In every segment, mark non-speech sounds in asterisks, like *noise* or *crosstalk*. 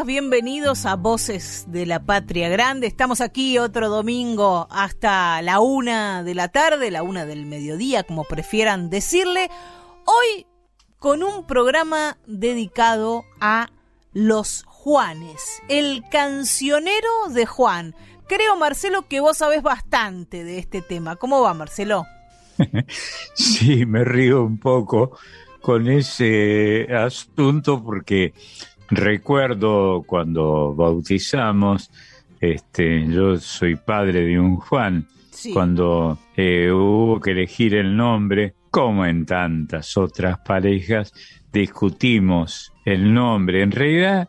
Bienvenidos a Voces de la Patria Grande. Estamos aquí otro domingo hasta la una de la tarde, la una del mediodía, como prefieran decirle. Hoy con un programa dedicado a los Juanes, el cancionero de Juan. Creo, Marcelo, que vos sabés bastante de este tema. ¿Cómo va, Marcelo? *laughs* sí, me río un poco con ese asunto porque Recuerdo cuando bautizamos, este, yo soy padre de un Juan, cuando eh, hubo que elegir el nombre, como en tantas otras parejas, discutimos el nombre. En realidad,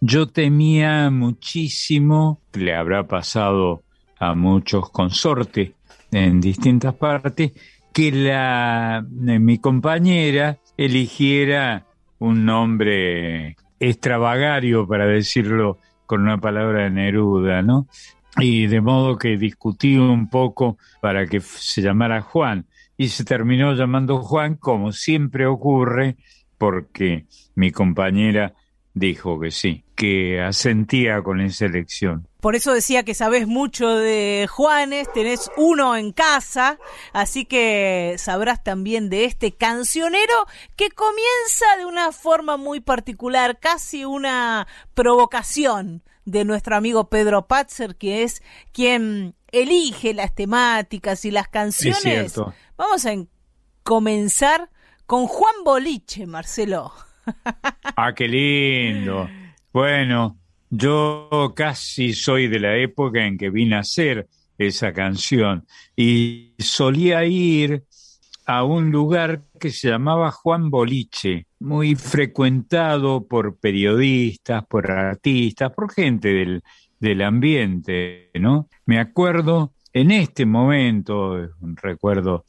yo temía muchísimo, le habrá pasado a muchos consortes en distintas partes, que la, eh, mi compañera eligiera un nombre extravagario, para decirlo con una palabra de Neruda, ¿no? Y de modo que discutí un poco para que se llamara Juan y se terminó llamando Juan, como siempre ocurre, porque mi compañera dijo que sí, que asentía con esa elección. Por eso decía que sabes mucho de Juanes, tenés uno en casa, así que sabrás también de este cancionero que comienza de una forma muy particular, casi una provocación de nuestro amigo Pedro Patzer, que es quien elige las temáticas y las canciones. Vamos a comenzar con Juan Boliche, Marcelo. Ah, qué lindo. Bueno, yo casi soy de la época en que vine a hacer esa canción y solía ir a un lugar que se llamaba Juan Boliche, muy frecuentado por periodistas, por artistas, por gente del, del ambiente, ¿no? Me acuerdo en este momento, un recuerdo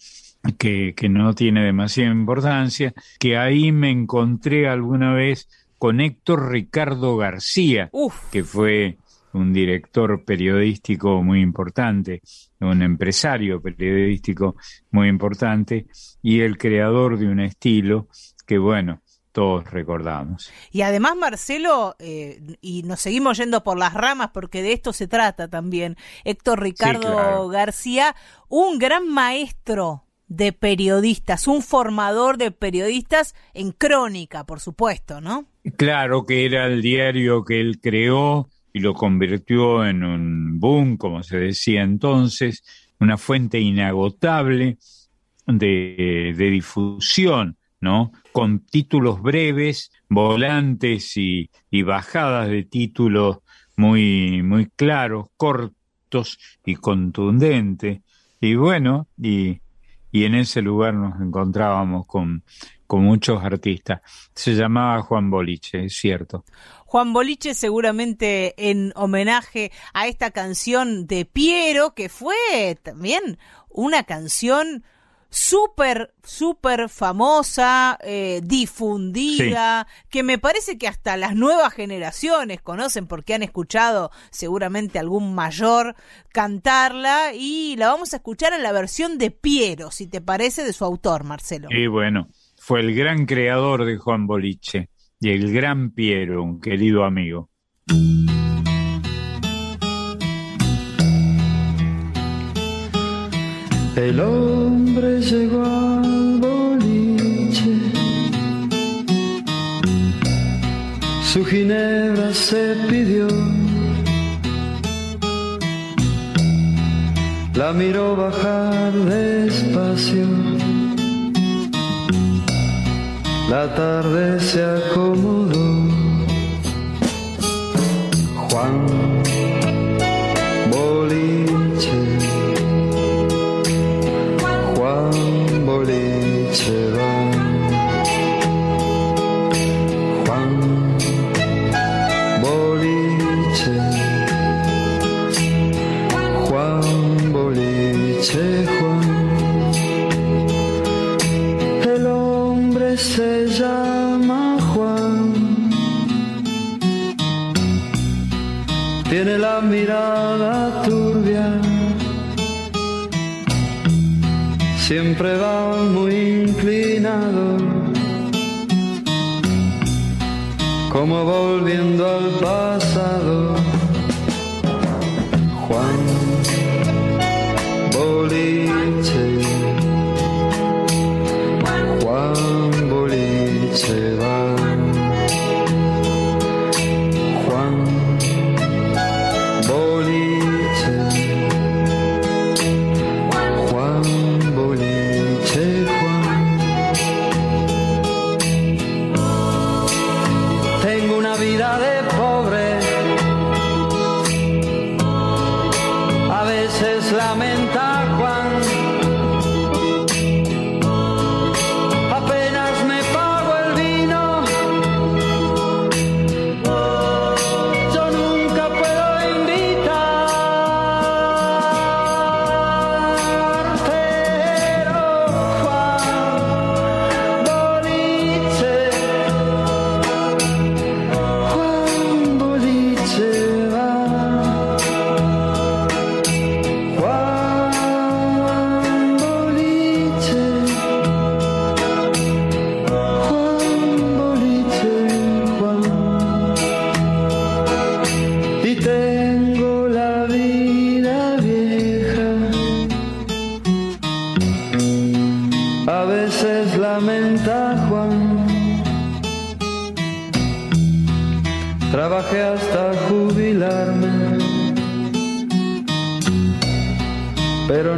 que, que no tiene demasiada importancia, que ahí me encontré alguna vez con Héctor Ricardo García, que fue un director periodístico muy importante, un empresario periodístico muy importante y el creador de un estilo que, bueno, todos recordamos. Y además, Marcelo, eh, y nos seguimos yendo por las ramas porque de esto se trata también, Héctor Ricardo García, un gran maestro de periodistas, un formador de periodistas en crónica, por supuesto, ¿no? Claro que era el diario que él creó y lo convirtió en un boom, como se decía entonces, una fuente inagotable de, de difusión, ¿no? Con títulos breves, volantes y, y bajadas de títulos muy, muy claros, cortos y contundentes. Y bueno, y y en ese lugar nos encontrábamos con, con muchos artistas. Se llamaba Juan Boliche, es cierto. Juan Boliche seguramente en homenaje a esta canción de Piero, que fue también una canción súper, súper famosa, eh, difundida, que me parece que hasta las nuevas generaciones conocen porque han escuchado seguramente algún mayor cantarla y la vamos a escuchar en la versión de Piero, si te parece, de su autor, Marcelo. Y bueno, fue el gran creador de Juan Boliche y el gran Piero, un querido amigo. El llegó al boliche, su ginebra se pidió, la miró bajar despacio, la tarde se acomodó mirada turbia. Siempre va muy inclinado. Como volviendo al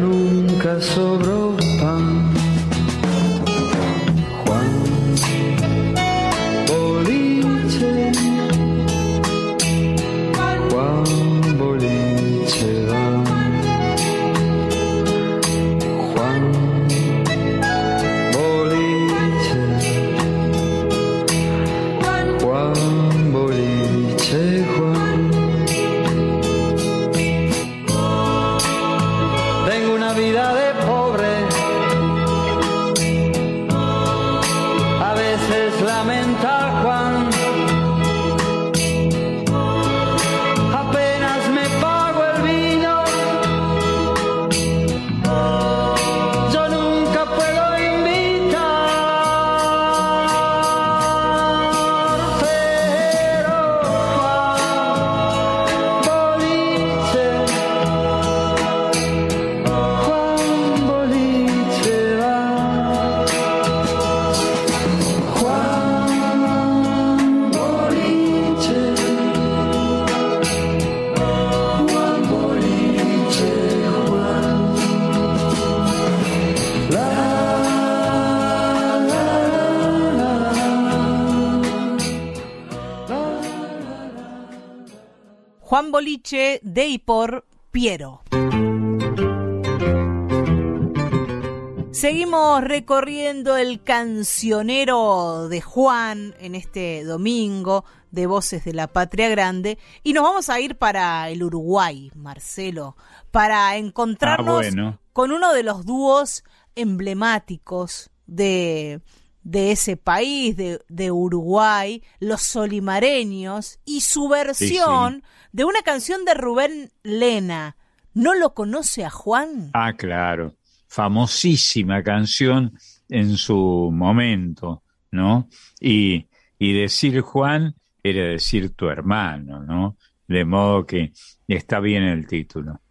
nunca sobró pan. De y por Piero. Seguimos recorriendo el cancionero de Juan en este domingo de Voces de la Patria Grande y nos vamos a ir para el Uruguay, Marcelo, para encontrarnos Ah, bueno. con uno de los dúos emblemáticos de, de ese país, de, de Uruguay, los solimareños, y su versión de una canción de Rubén Lena. ¿No lo conoce a Juan? Ah, claro. Famosísima canción en su momento, ¿no? Y, y decir Juan era decir tu hermano, ¿no? De modo que está bien el título.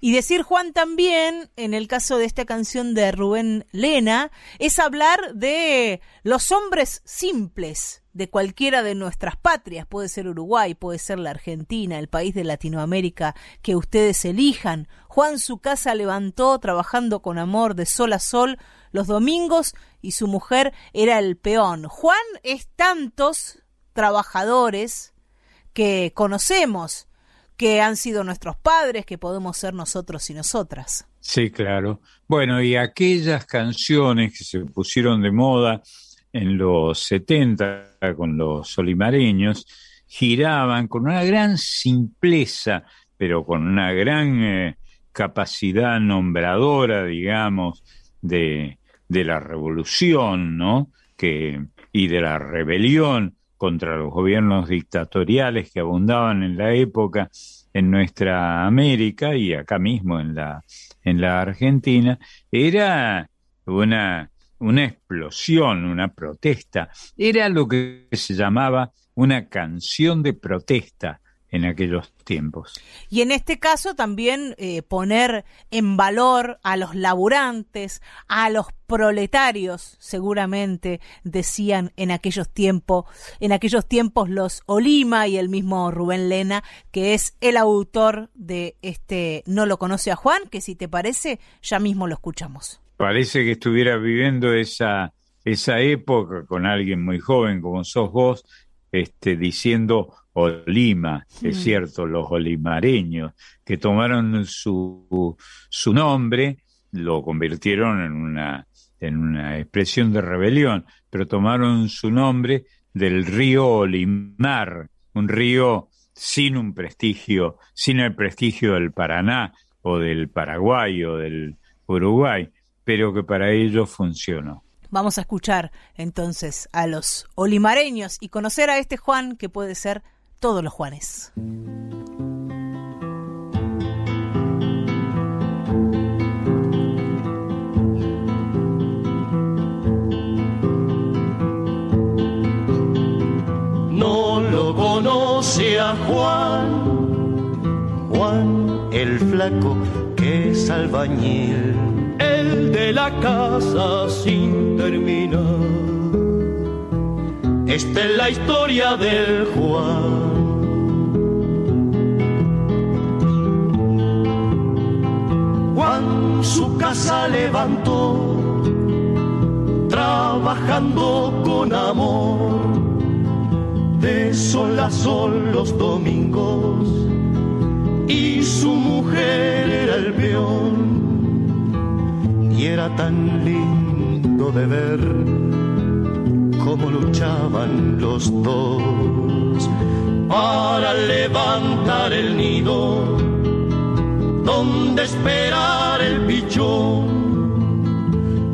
Y decir Juan también, en el caso de esta canción de Rubén Lena, es hablar de los hombres simples de cualquiera de nuestras patrias. Puede ser Uruguay, puede ser la Argentina, el país de Latinoamérica que ustedes elijan. Juan su casa levantó trabajando con amor de sol a sol los domingos y su mujer era el peón. Juan es tantos trabajadores que conocemos, que han sido nuestros padres, que podemos ser nosotros y nosotras. Sí, claro. Bueno, y aquellas canciones que se pusieron de moda en los 70 con los olimareños, giraban con una gran simpleza, pero con una gran eh, capacidad nombradora, digamos, de, de la revolución, ¿no? Que, y de la rebelión contra los gobiernos dictatoriales que abundaban en la época en nuestra América y acá mismo en la, en la Argentina, era una, una explosión, una protesta. Era lo que se llamaba una canción de protesta en aquellos tiempos. Y en este caso también eh, poner en valor a los laburantes, a los proletarios, seguramente decían en aquellos tiempos, en aquellos tiempos los Olima y el mismo Rubén Lena, que es el autor de este No lo conoce a Juan, que si te parece, ya mismo lo escuchamos. Parece que estuviera viviendo esa, esa época con alguien muy joven como sos vos, este, diciendo Olima, es Mm. cierto, los olimareños, que tomaron su, su nombre, lo convirtieron en una, en una expresión de rebelión, pero tomaron su nombre del río Olimar, un río sin un prestigio, sin el prestigio del Paraná o del Paraguay o del Uruguay, pero que para ellos funcionó. Vamos a escuchar entonces a los olimareños y conocer a este Juan que puede ser todos los Juanes. no lo conoce a Juan, Juan el flaco que es albañil, el de la casa sin terminar. Esta es la historia del Juan. Juan su casa levantó, trabajando con amor. De sol a sol los domingos y su mujer era el peón. Y era tan lindo de ver cómo luchaban los dos para levantar el nido donde esperar el pichón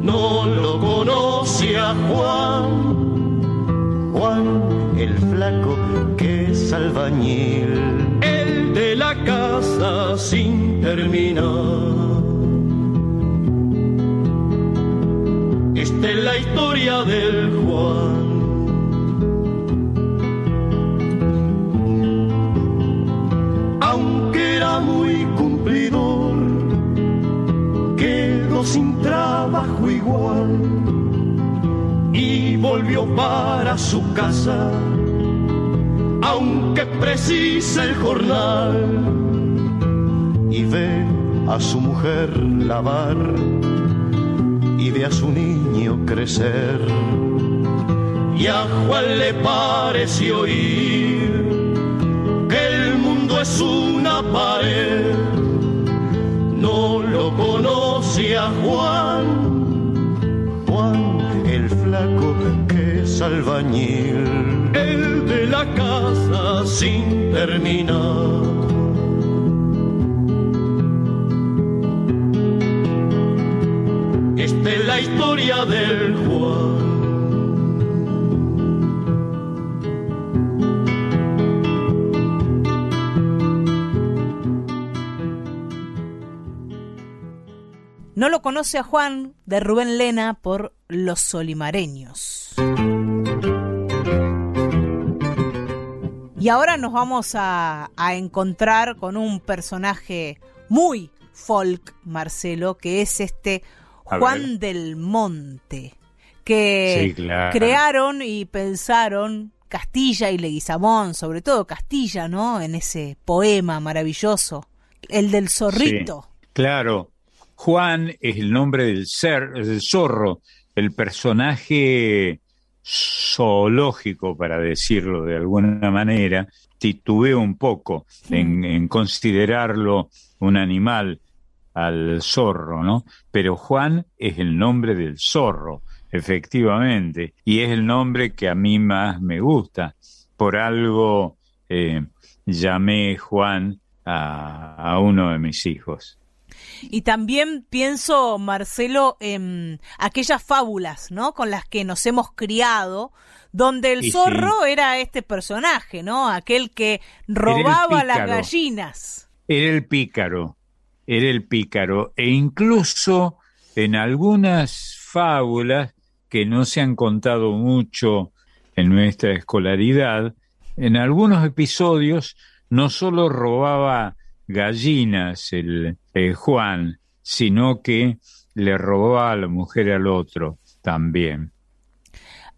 no lo conoce a Juan Juan el flaco que es albañil, el de la casa sin terminar. Esta es la historia del Juan. Sin trabajo igual y volvió para su casa, aunque precisa el jornal, y ve a su mujer lavar y ve a su niño crecer. Y a Juan le pareció oír que el mundo es una pared. No lo conoce a Juan, Juan el flaco que es albañil, el de la casa sin terminar. Esta es la historia del Juan. No lo conoce a Juan de Rubén Lena por Los Solimareños. Y ahora nos vamos a, a encontrar con un personaje muy folk, Marcelo, que es este Juan del Monte, que Sí, claro. crearon y pensaron Castilla y Leguizamón, sobre todo Castilla, ¿no? En ese poema maravilloso, el del zorrito. Sí, claro. Juan es el nombre del ser, del zorro, el personaje zoológico, para decirlo de alguna manera, titubeo un poco en, en considerarlo un animal al zorro, ¿no? Pero Juan es el nombre del zorro, efectivamente, y es el nombre que a mí más me gusta. Por algo eh, llamé Juan a, a uno de mis hijos. Y también pienso, Marcelo, en aquellas fábulas, ¿no? Con las que nos hemos criado, donde el sí. zorro era este personaje, ¿no? Aquel que robaba las gallinas. Era el pícaro, era el pícaro, e incluso en algunas fábulas que no se han contado mucho en nuestra escolaridad, en algunos episodios no solo robaba gallinas el, el Juan, sino que le robaba a la mujer al otro también.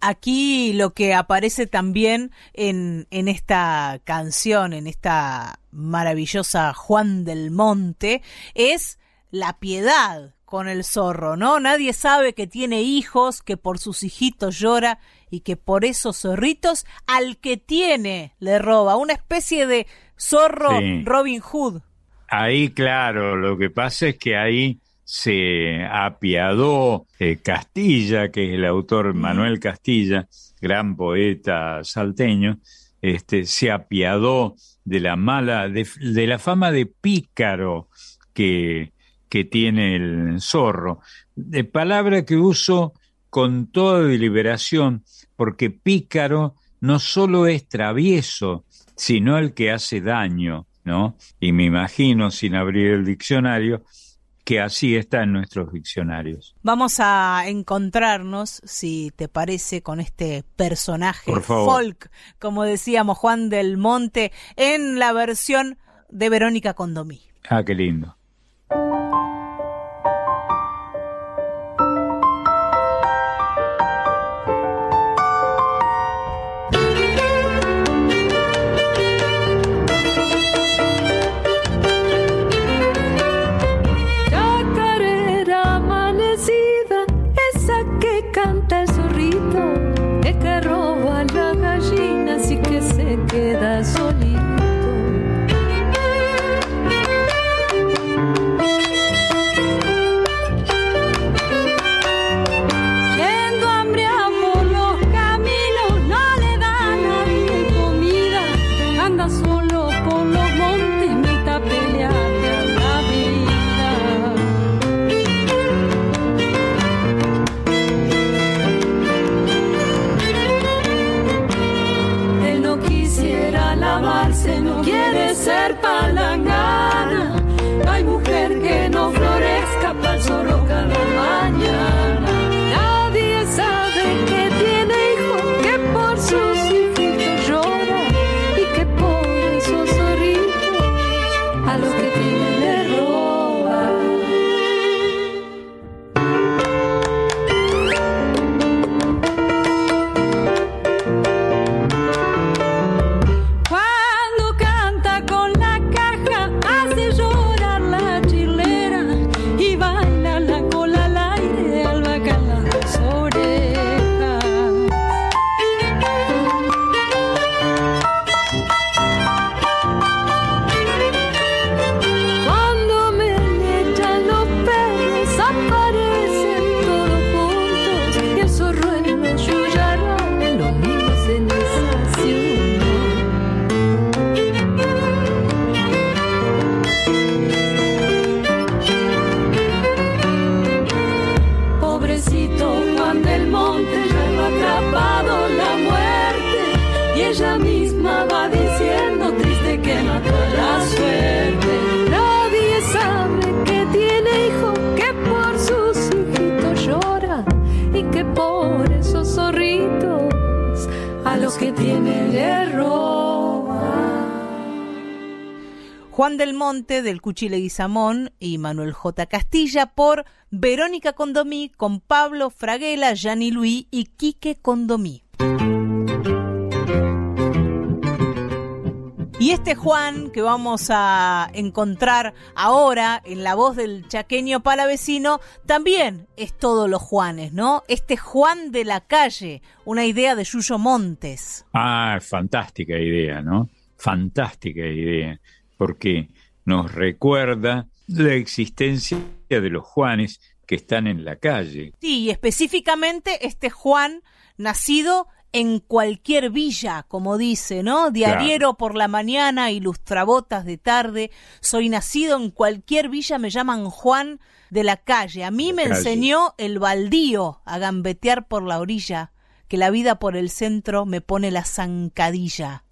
Aquí lo que aparece también en, en esta canción, en esta maravillosa Juan del Monte, es la piedad con el zorro, ¿no? Nadie sabe que tiene hijos, que por sus hijitos llora y que por esos zorritos al que tiene le roba. Una especie de zorro Sí. Robin Hood. Ahí, claro, lo que pasa es que ahí se apiadó eh, Castilla, que es el autor Manuel Castilla, gran poeta salteño, este, se apiadó de la mala, de, de la fama de pícaro que, que tiene el zorro. De palabra que uso con toda deliberación, porque pícaro no solo es travieso, sino el que hace daño, ¿no? Y me imagino, sin abrir el diccionario, que así está en nuestros diccionarios. Vamos a encontrarnos, si te parece, con este personaje folk, como decíamos Juan del Monte, en la versión de Verónica Condomí. Ah, qué lindo. Monte del Cuchile Guizamón y Manuel J. Castilla por Verónica Condomí con Pablo Fraguela, Gianni Luis y Quique Condomí. Y este Juan que vamos a encontrar ahora en la voz del chaqueño palavecino también es todos los Juanes, ¿no? Este Juan de la calle, una idea de Yuyo Montes. Ah, fantástica idea, ¿no? fantástica idea, porque nos recuerda la existencia de los Juanes que están en la calle. Sí, y específicamente este Juan nacido en cualquier villa, como dice, ¿no? Diariero por la mañana, ilustrabotas de tarde. Soy nacido en cualquier villa, me llaman Juan de la calle. A mí La me calle. enseñó el baldío a gambetear por la orilla, que la vida por el centro me pone la zancadilla.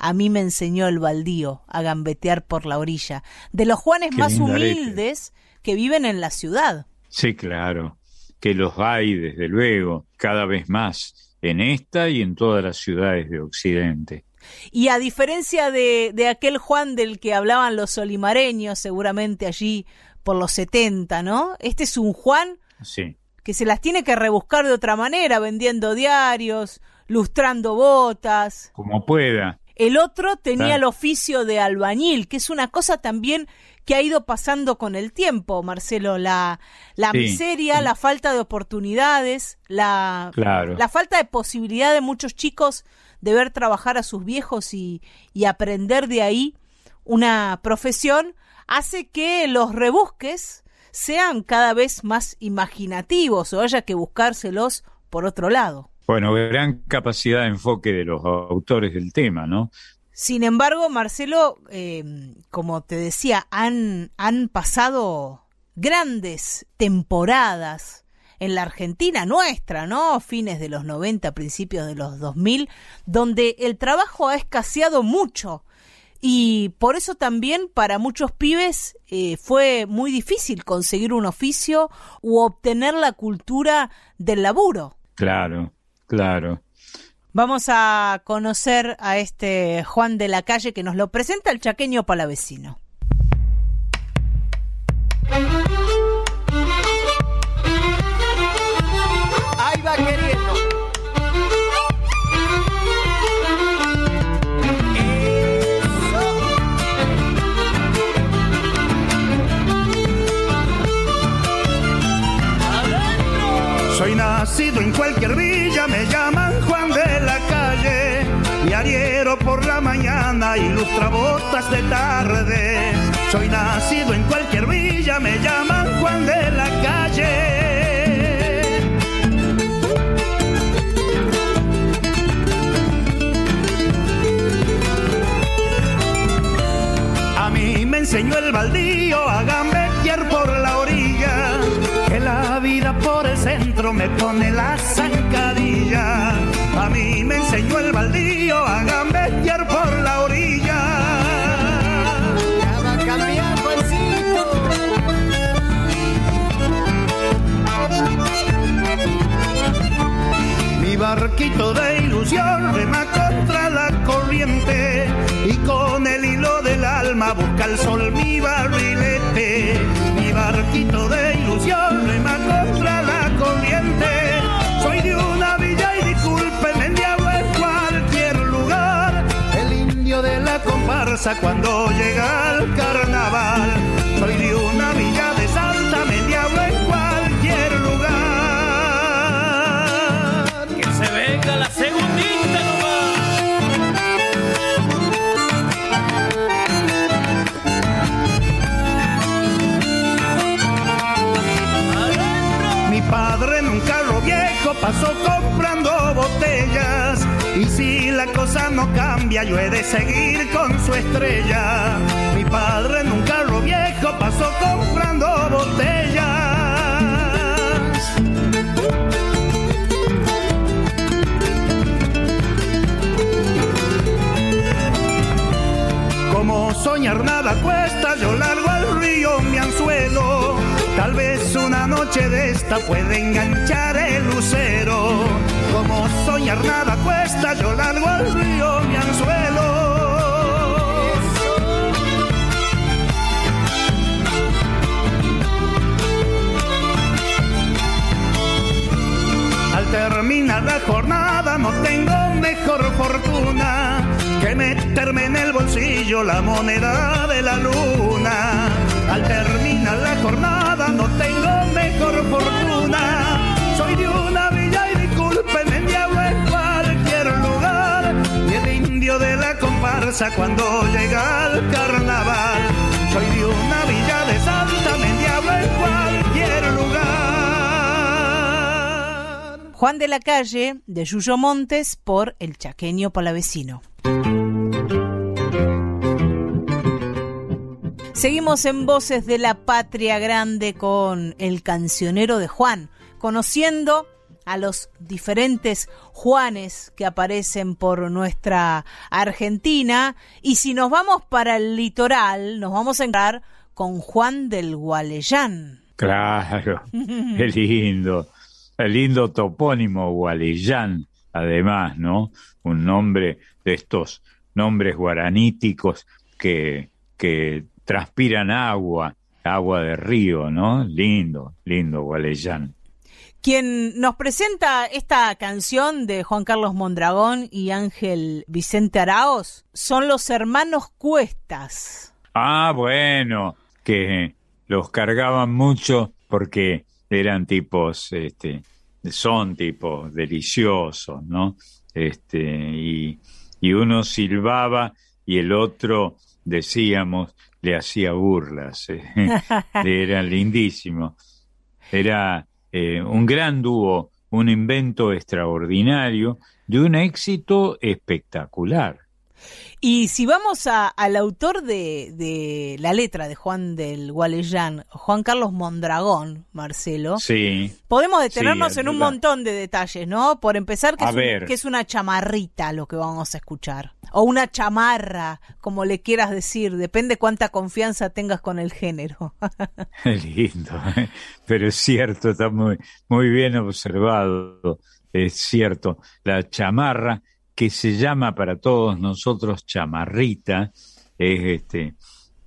A mí me enseñó el baldío a gambetear por la orilla. De los Juanes Qué más humildes que viven en la ciudad. Sí, claro, que los hay, desde luego, cada vez más en esta y en todas las ciudades de Occidente. Y a diferencia de, de aquel Juan del que hablaban los olimareños, seguramente allí por los 70, ¿no? Este es un Juan Sí, que se las tiene que rebuscar de otra manera, vendiendo diarios, lustrando botas. como pueda. El otro tenía el oficio de albañil, que es una cosa también que ha ido pasando con el tiempo, Marcelo. La, la Sí, miseria, sí. la falta de oportunidades, la, Claro. la falta de posibilidad de muchos chicos de ver trabajar a sus viejos y, y aprender de ahí una profesión, hace que los rebusques sean cada vez más imaginativos o haya que buscárselos por otro lado. Bueno, gran capacidad de enfoque de los autores del tema, ¿no? Sin embargo, Marcelo, eh, como te decía, han, han pasado grandes temporadas en la Argentina nuestra, ¿no? Fines de los 90, principios de los 2000, donde el trabajo ha escaseado mucho. Y por eso también para muchos pibes eh, fue muy difícil conseguir un oficio u obtener la cultura del laburo. Claro, claro. Vamos a conocer a este Juan de la Calle que nos lo presenta el chaqueño palavecino. Ahí va queriendo. Soy nacido en cualquier me llaman Juan de la calle. Diariero por la mañana, ilustra botas de tarde. Soy nacido en cualquier villa, me llaman Juan de la calle. A mí me enseñó el baldío a gambetear por la orilla. Que la vida por el centro me pone la A mí me enseñó el baldío a gambetear por la orilla. Ya va a cambiar, Juancito. Mi barquito de ilusión rema contra la corriente y con el hilo del alma busca el sol mi barrilete. Mi barquito de ilusión rema contra cuando llega al carnaval. Soy de una villa de Santa, me diablo en cualquier lugar. Que se venga la segundita nomás. Mi padre en un carro viejo pasó si la cosa no cambia, yo he de seguir con su estrella. Mi padre en un carro viejo pasó comprando botellas. Como soñar nada cuesta, yo largo al río mi anzuelo. Tal vez una noche de esta puede enganchar el lucero. Como soñar nada cuesta, yo largo al río mi anzuelo. Al terminar la jornada no tengo mejor fortuna que meterme en el bolsillo la moneda de la luna. Al terminar la jornada no tengo mejor fortuna. Soy de una cuando llega carnaval. Soy de una villa de Santa, cualquier lugar. Juan de la Calle, de Yuyo Montes, por El Chaqueño Palavecino. Seguimos en Voces de la Patria Grande con el cancionero de Juan, conociendo a los diferentes Juanes que aparecen por nuestra Argentina. Y si nos vamos para el litoral, nos vamos a encontrar con Juan del Gualeyán. Claro, *laughs* qué lindo. El lindo topónimo Gualeyán, además, ¿no? Un nombre de estos nombres guaraníticos que, que transpiran agua, agua de río, ¿no? Lindo, lindo Gualeyán. Quien nos presenta esta canción de Juan Carlos Mondragón y Ángel Vicente Araos son los hermanos Cuestas. Ah, bueno, que los cargaban mucho porque eran tipos, este, son tipos deliciosos, ¿no? Este, y, y uno silbaba y el otro, decíamos, le hacía burlas. eh. *laughs* Era lindísimo. Era eh, un gran dúo, un invento extraordinario de un éxito espectacular. Y si vamos a- al autor de, de la letra de Juan del Gualeyán, Juan Carlos Mondragón, Marcelo, Sí, podemos detenernos Sí, en un montón de detalles, ¿no? Por empezar, que es, un- que es una chamarrita lo que vamos a escuchar. O una chamarra, como le quieras decir, depende cuánta confianza tengas con el género. *laughs* *laughs* lindo. ¿eh? Pero es cierto, está muy, muy bien observado. Es cierto. La chamarra, que se llama para todos nosotros chamarrita, es este,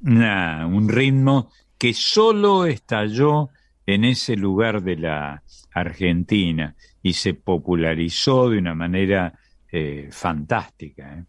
un ritmo que solo estalló en ese lugar de la Argentina y se popularizó de una manera eh, fantástica. ¿eh?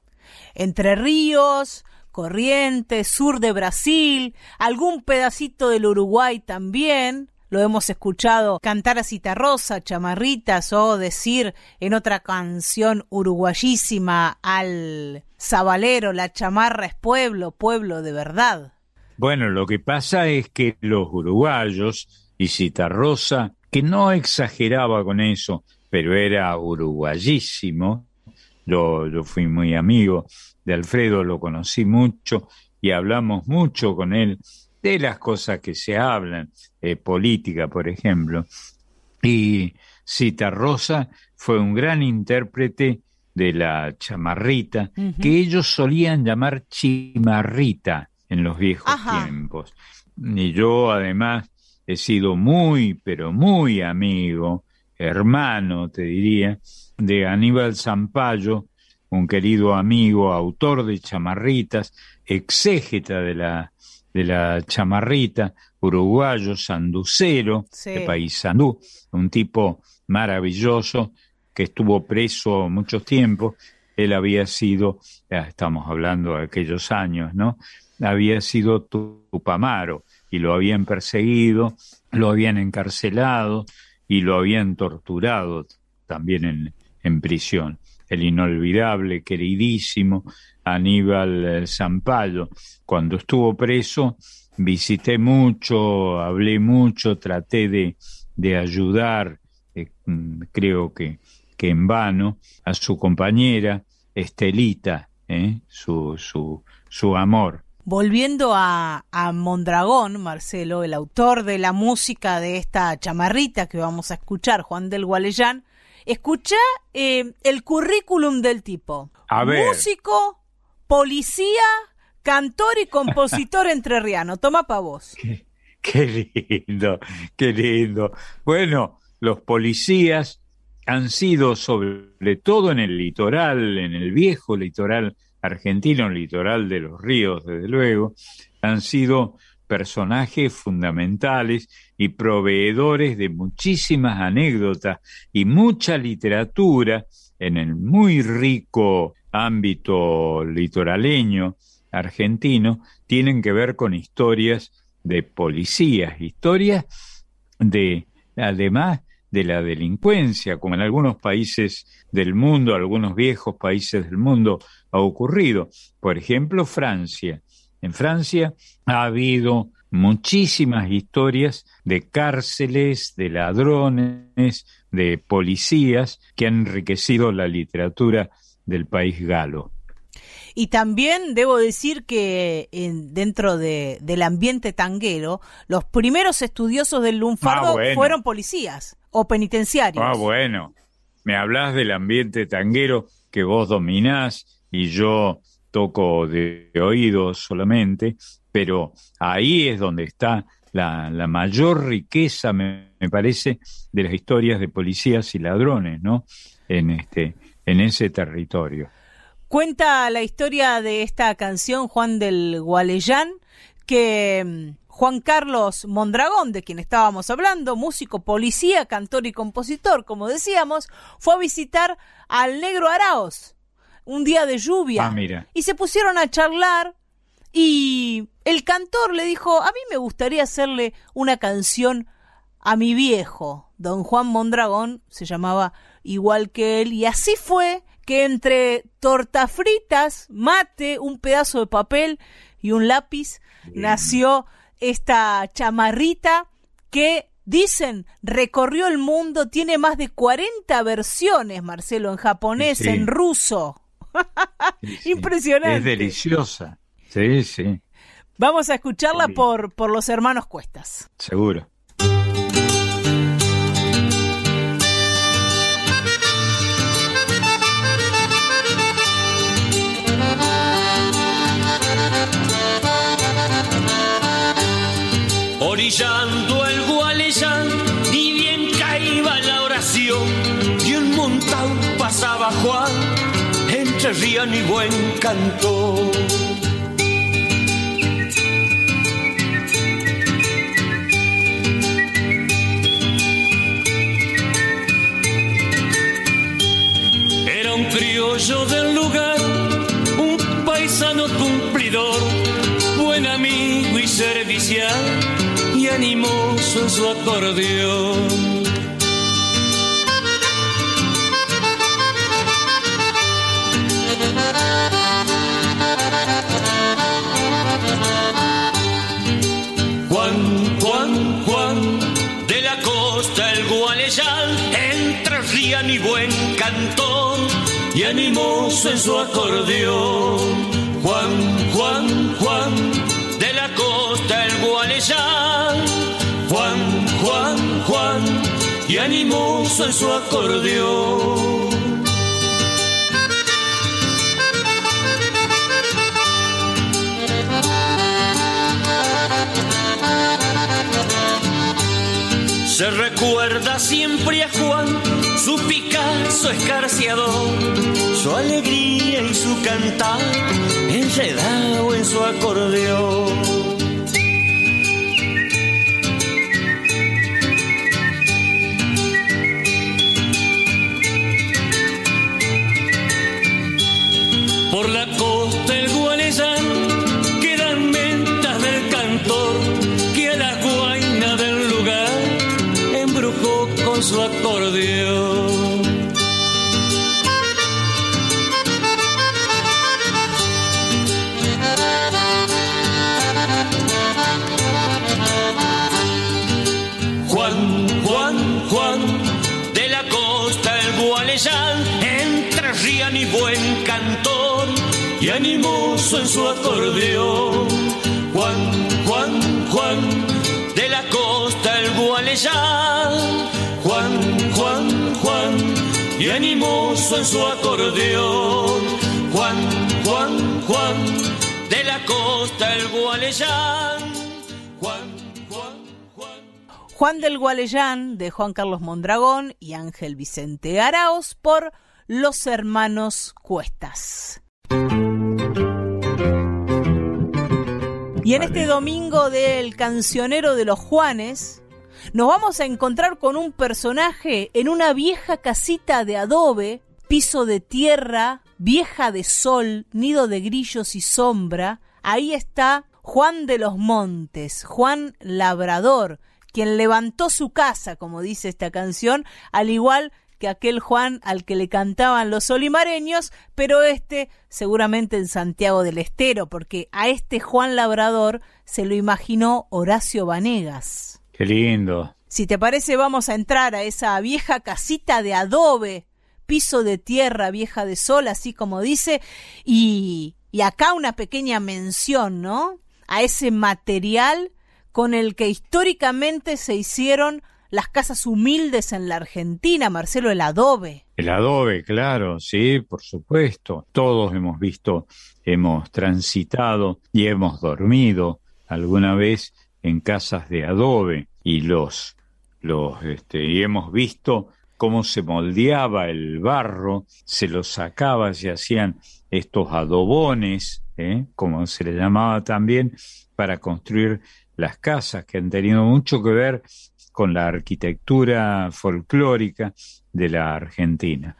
Entre Ríos, Corrientes, sur de Brasil, algún pedacito del Uruguay también. Lo hemos escuchado cantar a Citarrosa, chamarritas o decir en otra canción uruguayísima al sabalero, la chamarra es pueblo, pueblo de verdad. Bueno, lo que pasa es que los uruguayos y Citarrosa, que no exageraba con eso, pero era uruguayísimo, yo, yo fui muy amigo de Alfredo, lo conocí mucho y hablamos mucho con él de las cosas que se hablan, eh, política, por ejemplo. Y Citarrosa fue un gran intérprete de la chamarrita, que ellos solían llamar chimarrita en los viejos Ajá. tiempos. Y yo además he sido muy, pero muy amigo, hermano, te diría, de Aníbal Zampayo, un querido amigo, autor de chamarritas, exégeta de la, de la chamarrita, uruguayo, sanducero, Sí. de Paysandú, un tipo maravilloso que estuvo preso muchos tiempos. Él había sido, ya estamos hablando de aquellos años, ¿no? Había sido Tupamaro y lo habían perseguido, lo habían encarcelado y lo habían torturado también en, en prisión. El inolvidable, queridísimo Aníbal eh, Zampayo. Cuando estuvo preso, visité mucho, hablé mucho, traté de, de ayudar, eh, creo que, que en vano, a su compañera Estelita, ¿eh? su, su, su amor. Volviendo a, a Mondragón, Marcelo, el autor de la música de esta chamarrita que vamos a escuchar, Juan del Gualeyán, escucha eh, el currículum del tipo. A ver. Músico, policía, cantor y compositor *laughs* entrerriano. Toma pa' vos. Qué lindo, qué lindo. Bueno, los policías han sido sobre todo en el litoral, en el viejo litoral argentino, el litoral de los ríos, desde luego, han sido personajes fundamentales y proveedores de muchísimas anécdotas y mucha literatura en el muy rico ámbito litoraleño argentino, tienen que ver con historias de policías, historias de, además, de la delincuencia, como en algunos países del mundo, algunos viejos países del mundo ha ocurrido. Por ejemplo, Francia. En Francia ha habido muchísimas historias de cárceles, de ladrones, de policías que han enriquecido la literatura del país galo. Y también debo decir que en- dentro de, del ambiente tanguero, los primeros estudiosos del lunfardo Ah, bueno. fueron policías o penitenciarios. Ah, bueno, me hablas del ambiente tanguero que vos dominás y yo toco de oído solamente, pero ahí es donde está la, la mayor riqueza, me, me parece, de las historias de policías y ladrones, ¿no? En este, en ese territorio. Cuenta la historia de esta canción Juan del Gualeyán que mm, Juan Carlos Mondragón, de quien estábamos hablando, músico, policía, cantor y compositor, como decíamos, fue a visitar al negro Araos un día de lluvia Ah, mira. y se pusieron a charlar y el cantor le dijo, a mí me gustaría hacerle una canción a mi viejo. Don Juan Mondragón se llamaba igual que él y así fue que entre tortas fritas, mate, un pedazo de papel y un lápiz nació esta chamarrita que dicen recorrió el mundo, tiene más de 40 versiones, Marcelo, en japonés, Sí. en ruso. *laughs* Sí, sí. Impresionante. Es deliciosa. Sí, sí, Vamos a escucharla por, por los hermanos Cuestas. seguro. Orillando el Gualeyán, ni bien caía la oración, y un montón pasaba Juan, entre rían y buen cantor. Era un criollo del lugar, un paisano cumplidor, buen amigo y servicial, animoso en su acordeón. Juan, Juan, Juan, de la costa el Gualeyán, entre rían y buen cantor, y animoso en su acordeón. Juan, Juan, Juan, Juan, Juan, Juan, y animoso en su acordeón. Se recuerda siempre a Juan, su Picasso escarciador, su alegría y su cantar, enredado en su acordeón. Por en su acordeón. Juan, Juan, Juan, de la costa el Gualeyán, Juan, Juan, Juan, y animoso en su acordeón. Juan, Juan, Juan, de la costa el Gualeyán, Juan, Juan, Juan. Juan del Gualeyán de Juan Carlos Mondragón y Ángel Vicente Araos por Los Hermanos Cuestas. Y en este domingo del cancionero de los Juanes, nos vamos a encontrar con un personaje en una vieja casita de adobe, piso de tierra, vieja de sol, nido de grillos y sombra. Ahí está Juan de los Montes, Juan Labrador, quien levantó su casa, como dice esta canción, al igual que aquel Juan al que le cantaban los olimareños, pero este seguramente en Santiago del Estero, porque a este Juan Labrador se lo imaginó Horacio Vanegas. Qué lindo. Si te parece, vamos a entrar a esa vieja casita de adobe, piso de tierra, vieja de sol, así como dice, y, y acá una pequeña mención, ¿no? A ese material con el que históricamente se hicieron las casas humildes en la Argentina, Marcelo, el adobe. El adobe, claro, sí, por supuesto. Todos hemos visto, hemos transitado y hemos dormido alguna vez en casas de adobe y los, los, este, y hemos visto cómo se moldeaba el barro, se lo sacaba, se hacían estos adobones, ¿eh? como se le llamaba también, para construir las casas, que han tenido mucho que ver con la arquitectura folclórica de la Argentina.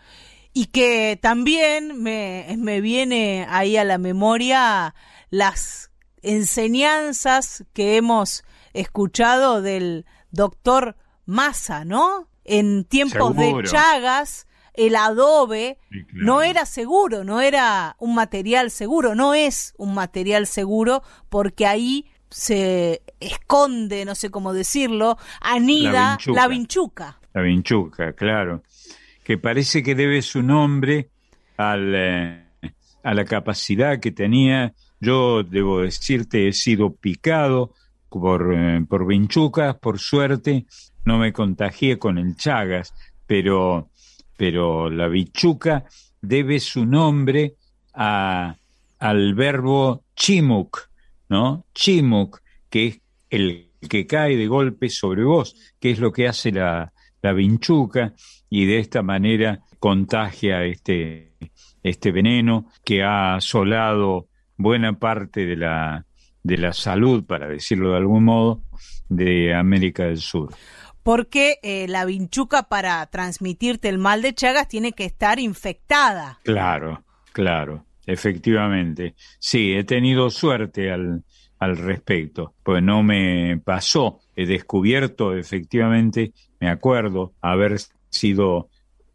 Y que también me, me viene ahí a la memoria las enseñanzas que hemos escuchado del doctor Massa, ¿no? En tiempos Seguro. de Chagas, el adobe Sí, claro. no era seguro, no era un material seguro, no es un material seguro porque ahí se esconde, no sé cómo decirlo, anida La vinchuca. la vinchuca. La vinchuca, claro, que parece que debe su nombre al, eh, a la capacidad que tenía. Yo debo decirte, he sido picado por, eh, por vinchucas, por suerte, no me contagié con el Chagas, pero, pero la vinchuca debe su nombre a, al verbo chimuk, ¿no? Chimuk, que es el que cae de golpe sobre vos, que es lo que hace la, la vinchuca, y de esta manera contagia este, este veneno que ha asolado buena parte de la, de la salud, para decirlo de algún modo, de América del Sur. Porque eh, la vinchuca para transmitirte el mal de Chagas tiene que estar infectada. Claro, claro, efectivamente. Sí, he tenido suerte al, al respecto, pues no me pasó. He descubierto, efectivamente, me acuerdo haber sido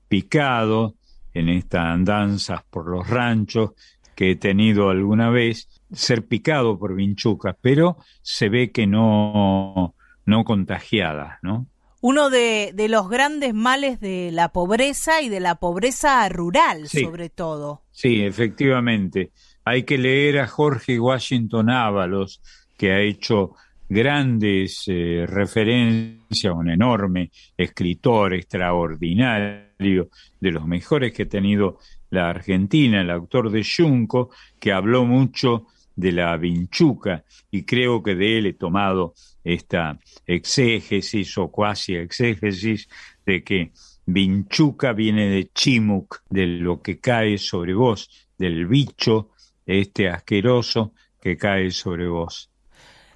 picado en estas andanzas por los ranchos que he tenido alguna vez, ser picado por vinchucas, pero se ve que no, no contagiadas, ¿no? Uno de, de los grandes males de la pobreza y de la pobreza rural, Sí. sobre todo. Sí, efectivamente. Hay que leer a Jorge Washington Ábalos, que ha hecho grandes eh, referencias, un enorme escritor extraordinario, de los mejores que ha tenido la Argentina, el autor de Junco, que habló mucho de la vinchuca y creo que de él he tomado esta exégesis o cuasi exégesis de que vinchuca viene de chimuk, de lo que cae sobre vos, del bicho este asqueroso que cae sobre vos.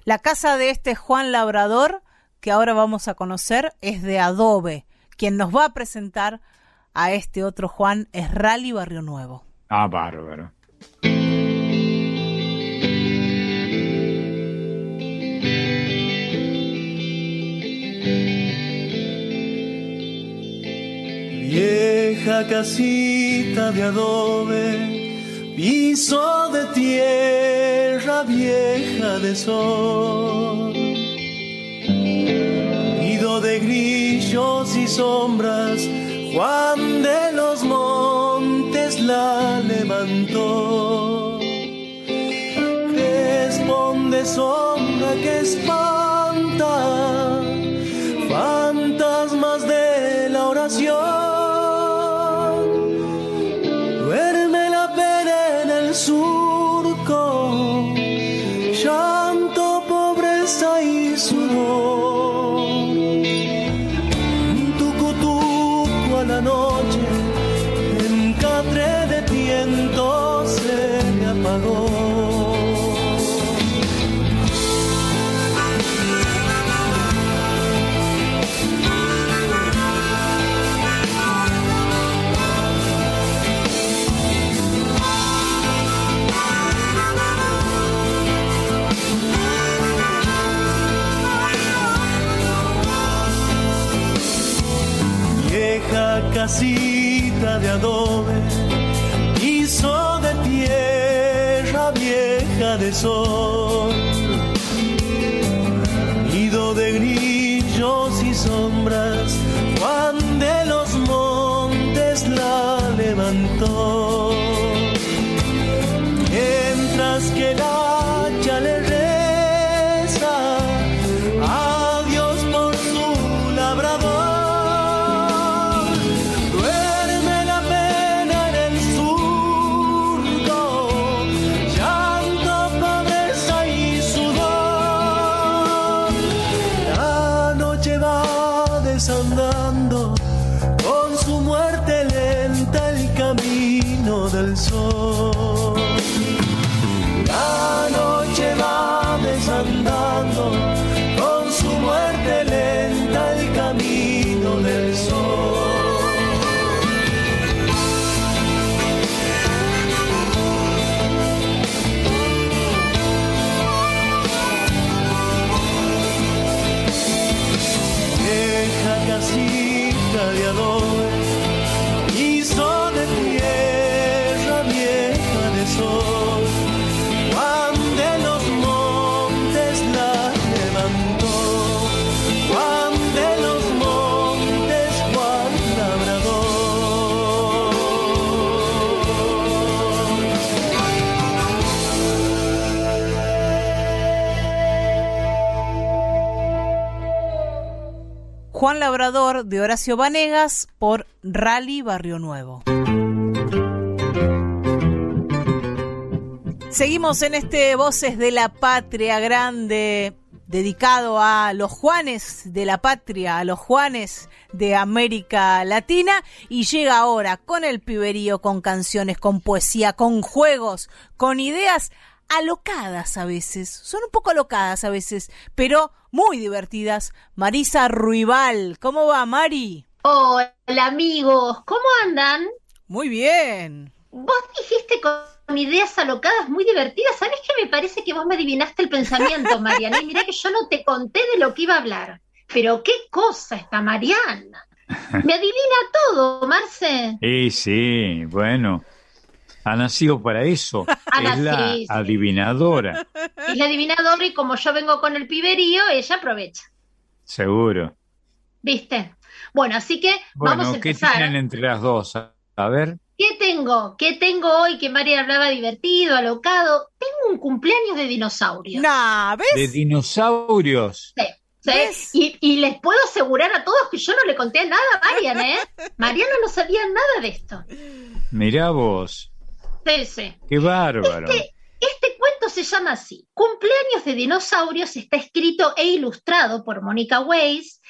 La casa de este Juan Labrador, que ahora vamos a conocer, es de adobe. Quien nos va a presentar a este otro Juan es Rally Barrio Nuevo. Ah, bárbaro. Vieja casita de adobe, piso de tierra vieja de sol. Nido de grillos y sombras, Juan de los Montes la levantó. Crespón de sombra que espanta, casita de adobe hizo de tierra vieja de sol, nido de grillos y sombras, De Horacio Vanegas por Rally Barrio Nuevo. Seguimos en este Voces de la Patria Grande dedicado a los Juanes de la patria, a los Juanes de América Latina y llega ahora con el piberío, con canciones, con poesía, con juegos, con ideas alocadas a veces, son un poco alocadas a veces, pero muy divertidas. Marisa Ruibal, ¿cómo va Mari? Hola amigos, ¿cómo andan? Muy bien. Vos dijiste con ideas alocadas muy divertidas. ¿Sabés que me parece que vos me adivinaste el pensamiento, Mariana? Y mirá que yo no te conté de lo que iba a hablar. Pero qué cosa esta Mariana. Me adivina todo, Marce. Y sí, bueno, ha nacido para eso. Ha *laughs* es la sí. adivinadora, Es la adivinadora y como yo vengo con el piberío, ella aprovecha. seguro. ¿Viste? Bueno, así que vamos a Bueno, ¿qué empezar. tienen entre las dos? A ver, ¿Qué tengo? ¿Qué tengo hoy que María hablaba divertido, alocado? Tengo un cumpleaños de dinosaurio. Nah, ¿ves? de dinosaurios. Sí, sí. Y les puedo asegurar a todos que yo no le conté nada a Marian, ¿eh? *laughs* Mariana no sabía nada de esto. Mirá vos, Qué bárbaro. Este, este cuento se llama así. Cumpleaños de dinosaurios está escrito e ilustrado por Mónica Weiss.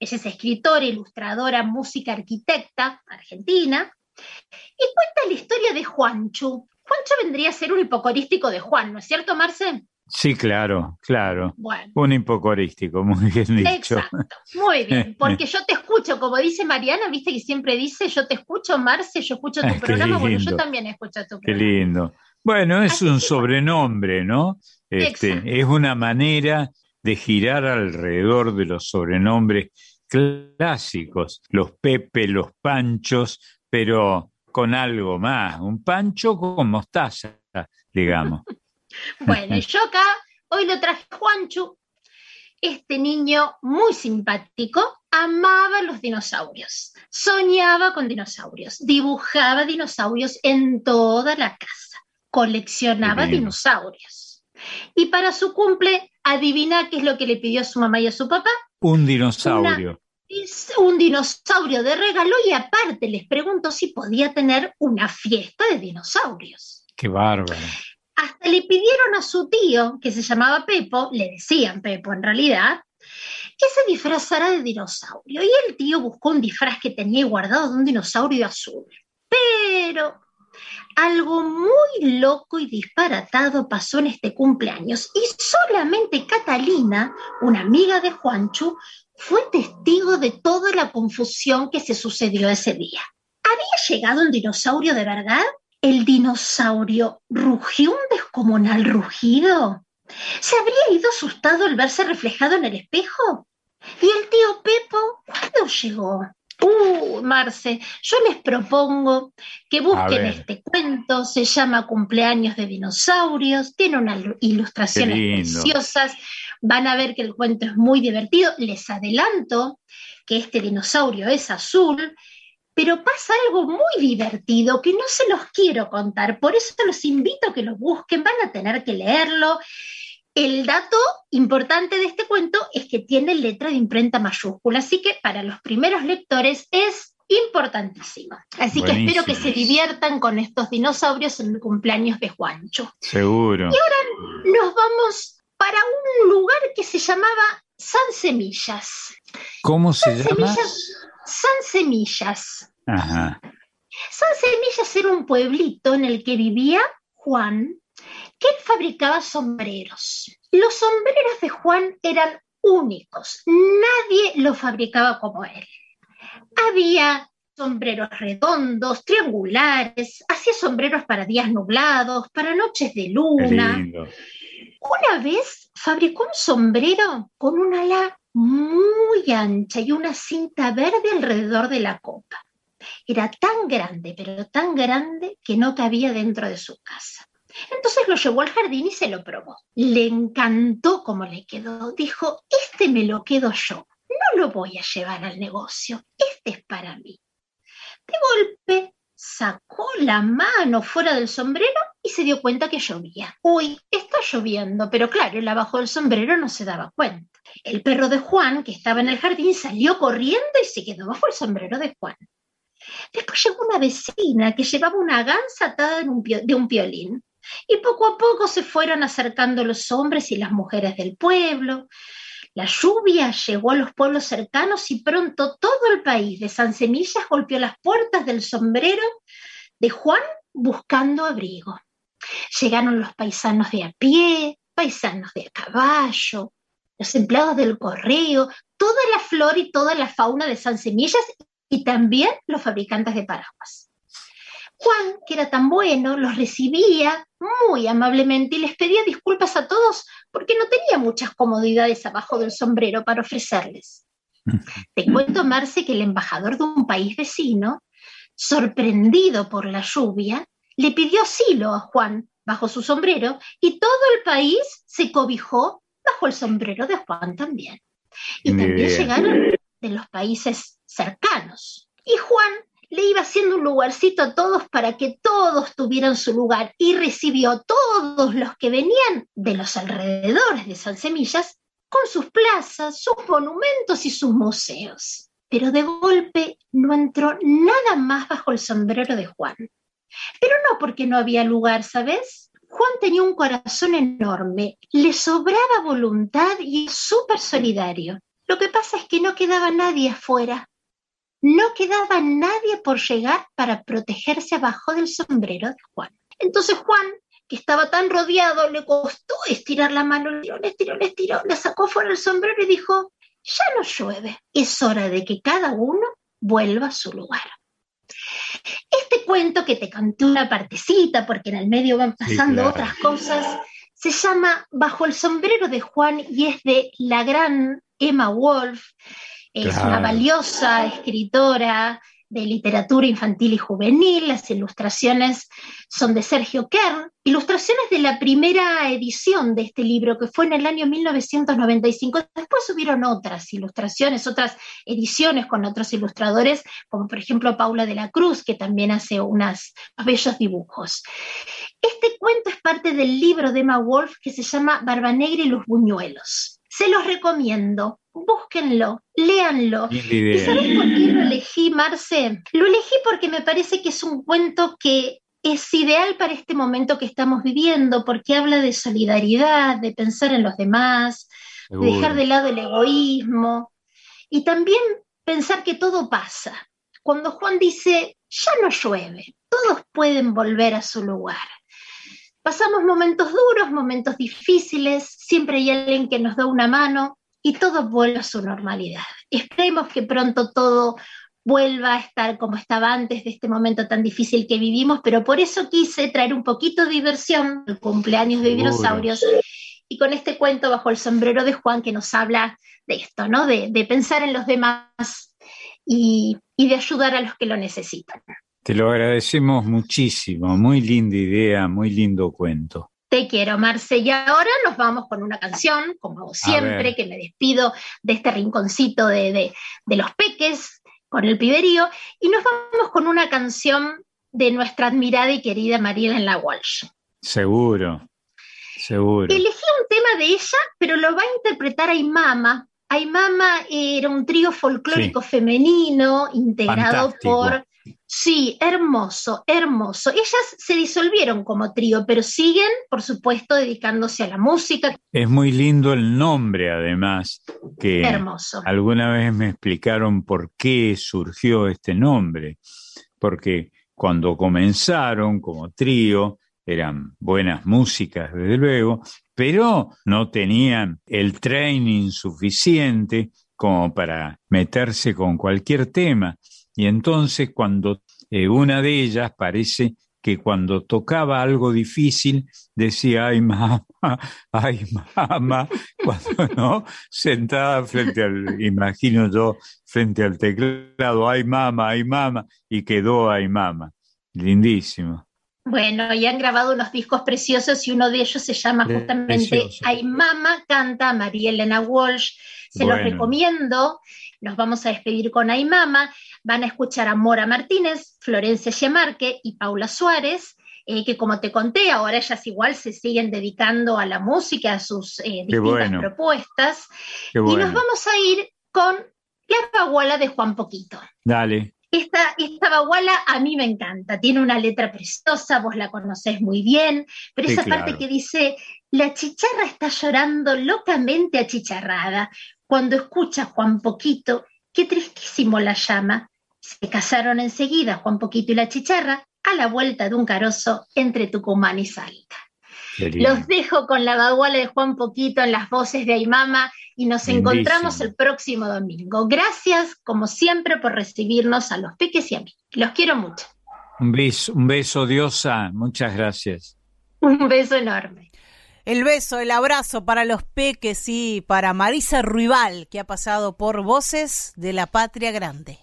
Ella es escritora, ilustradora, música, arquitecta, argentina. Y cuenta la historia de Juanchu. Juanchu vendría a ser un hipocorístico de Juan, ¿no es cierto, Marce? Sí, claro, claro. Bueno. Un hipocorístico, muy bien dicho. Exacto, muy bien, *laughs* porque yo te escucho, como dice Mariana, viste que siempre dice, yo te escucho, Marce, yo escucho tu *laughs* Qué programa, bueno, yo también escucho tu Qué programa. lindo. Bueno, es Así un sobrenombre, ¿no? Este, Exacto. es una manera de girar alrededor de los sobrenombres clásicos, los Pepe, los Panchos, pero con algo más, un pancho con mostaza, digamos. *laughs* Bueno, y *laughs* yo acá, hoy lo traje Juanchu, este niño muy simpático, amaba los dinosaurios, soñaba con dinosaurios, dibujaba dinosaurios en toda la casa, coleccionaba dinosaurios. Y para su cumple, adivina qué es lo que le pidió a su mamá y a su papá. Un dinosaurio. Un dinosaurio de regalo y aparte les preguntó si podía tener una fiesta de dinosaurios. Qué bárbaro. Hasta le pidieron a su tío, que se llamaba Pepo, le decían Pepo en realidad, que se disfrazara de dinosaurio. Y el tío buscó un disfraz que tenía guardado de un dinosaurio azul. Pero algo muy loco y disparatado pasó en este cumpleaños y solamente Catalina, una amiga de Juanchu, fue testigo de toda la confusión que se sucedió ese día. ¿Había llegado un dinosaurio de verdad? ¿El dinosaurio rugió un descomunal rugido? ¿Se habría ido asustado al verse reflejado en el espejo? ¿Y el tío Pepo cuándo llegó? Uh, Marce, yo les propongo que busquen este cuento, se llama Cumpleaños de Dinosaurios, tiene unas lu- ilustraciones preciosas, van a ver que el cuento es muy divertido, les adelanto que este dinosaurio es azul, pero pasa algo muy divertido que no se los quiero contar, por eso los invito a que lo busquen, van a tener que leerlo. El dato importante de este cuento es que tiene letra de imprenta mayúscula, así que para los primeros lectores es importantísimo. Así que espero que se diviertan con estos dinosaurios en el cumpleaños de Juancho. Seguro. Nos vamos para un lugar que se llamaba San Semillas. ¿Cómo se llama? Semillas, San Semillas. Ajá. San Semillas era un pueblito en el que vivía Juan, que fabricaba sombreros. Los sombreros de Juan eran únicos, nadie los fabricaba como él. Había sombreros redondos, triangulares, hacía sombreros para días nublados, para noches de luna. Una vez fabricó un sombrero con un ala muy ancha y una cinta verde alrededor de la copa. Era tan grande, pero tan grande que no cabía dentro de su casa. Entonces lo llevó al jardín y se lo probó. Le encantó cómo le quedó. Dijo, este me lo quedo yo. No lo voy a llevar al negocio. Este es para mí. De golpe sacó la mano fuera del sombrero y se dio cuenta que llovía. Uy, está lloviendo, pero claro, él abajo del sombrero no se daba cuenta. El perro de Juan, que estaba en el jardín, salió corriendo y se quedó bajo el sombrero de Juan. Después llegó una vecina que llevaba una gansa atada de un piolín. Y poco a poco se fueron acercando los hombres y las mujeres del pueblo. La lluvia llegó a los pueblos cercanos y pronto todo el país de San Semillas golpeó las puertas del sombrero de Juan buscando abrigo. Llegaron los paisanos de a pie, paisanos de a caballo, los empleados del correo, toda la flor y toda la fauna de San Semillas y también los fabricantes de paraguas. Juan, que era tan bueno, los recibía muy amablemente y les pedía disculpas a todos porque no tenía muchas comodidades abajo del sombrero para ofrecerles. *laughs* Te cuento, Marce, que el embajador de un país vecino, sorprendido por la lluvia, le pidió asilo a Juan bajo su sombrero y todo el país se cobijó bajo el sombrero de Juan también. Y también llegaron de los países cercanos. Y Juan le iba haciendo un lugarcito a todos para que todos tuvieran su lugar y recibió a todos los que venían de los alrededores de San Semillas con sus plazas, sus monumentos y sus museos. Pero de golpe no entró nada más bajo el sombrero de Juan. Pero no porque no había lugar, ¿sabes? Juan tenía un corazón enorme, le sobraba voluntad y es súper solidario. Lo que pasa es que no quedaba nadie afuera. No quedaba nadie por llegar para protegerse abajo del sombrero de Juan. Entonces Juan, que estaba tan rodeado, le costó estirar la mano, le estiró, le estiró, le estiró, le sacó fuera el sombrero y dijo, ya no llueve, es hora de que cada uno vuelva a su lugar. Este cuento que te canté una partecita, porque en el medio van Sí, pasando claro. otras cosas, se llama Bajo el sombrero de Juan y es de la gran Emma Wolf. Es Claro. una valiosa escritora de literatura infantil y juvenil. Las ilustraciones son de Sergio Kern, ilustraciones de la primera edición de este libro, que fue en el año 1995. Después hubieron otras ilustraciones, otras ediciones con otros ilustradores, como por ejemplo Paula de la Cruz, que también hace unos bellos dibujos. Este cuento es parte del libro de Emma Wolf que se llama Barba Negra y los Buñuelos. Se los recomiendo, búsquenlo, léanlo. ¿Y sabes por qué lo elegí, Marce? Lo elegí porque me parece que es un cuento que es ideal para este momento que estamos viviendo, porque habla de solidaridad, de pensar en los demás, de dejar de lado el egoísmo y también pensar que todo pasa. Cuando Juan dice, ya no llueve, todos pueden volver a su lugar. Pasamos momentos duros, momentos difíciles, siempre hay alguien que nos da una mano y todo vuelve a su normalidad. Esperemos que pronto todo vuelva a estar como estaba antes de este momento tan difícil que vivimos, pero por eso quise traer un poquito de diversión al cumpleaños de dinosaurios y con este cuento bajo el sombrero de Juan que nos habla de esto, ¿no? De, de pensar en los demás y de ayudar a los que lo necesitan. Te lo agradecemos muchísimo, muy linda idea, muy lindo cuento. Te quiero, Marce. Y ahora nos vamos con una canción, como hago siempre, que me despido de este rinconcito de, de- de los peques con el piberío, y nos vamos con una canción de nuestra admirada y querida Mariela en la Walsh. Seguro, seguro. Elegí un tema de ella, pero lo va a interpretar Aymama. Aymama era un trío folclórico femenino integrado Fantástico. por... Sí, hermoso, hermoso. Ellas se disolvieron como trío, pero siguen, por supuesto, dedicándose a la música. Es muy lindo el nombre, además, que Hermoso. alguna vez me explicaron por qué surgió este nombre. Porque cuando comenzaron como trío, eran buenas músicas, desde luego, pero no tenían el training suficiente como para meterse con cualquier tema. Y entonces cuando eh, una de ellas parece que cuando tocaba algo difícil decía, ay mamá, *laughs* ay mamá, *laughs* cuando no, sentada frente al, imagino yo, frente al teclado, ay mamá, ay mamá, y quedó ay mamá. Lindísimo. Bueno, y han grabado unos discos preciosos y uno de ellos se llama justamente. Ay Mama, canta María Elena Walsh. Se los Bueno. recomiendo. Nos vamos a despedir con Ay Mama. Van a escuchar a Mora Martínez, Florencia Yemarque y Paula Suárez, eh, que como te conté, ahora ellas igual se siguen dedicando a la música, a sus eh, distintas bueno. propuestas. Qué Y nos bueno. vamos a ir con La Baguala de Juan Poquito. Dale. Esta, esta baguala a mí me encanta, tiene una letra preciosa, vos la conocés muy bien, pero Sí, esa claro. parte que dice, la chicharra está llorando locamente achicharrada, cuando escucha Juan Poquito, qué tristísimo la llama. Se casaron enseguida Juan Poquito y la chicharra a la vuelta de un carozo entre Tucumán y Salta. Los dejo con la baguala de Juan Poquito en las voces de Aymama y nos Lindísimo. encontramos el próximo domingo. Gracias, como siempre, por recibirnos a los peques y a mí. Los quiero mucho. Un beso, un beso, Diosa. Muchas gracias. Un beso enorme. El beso, el abrazo para los peques y para Marisa Ruibal, que ha pasado por Voces de la Patria Grande.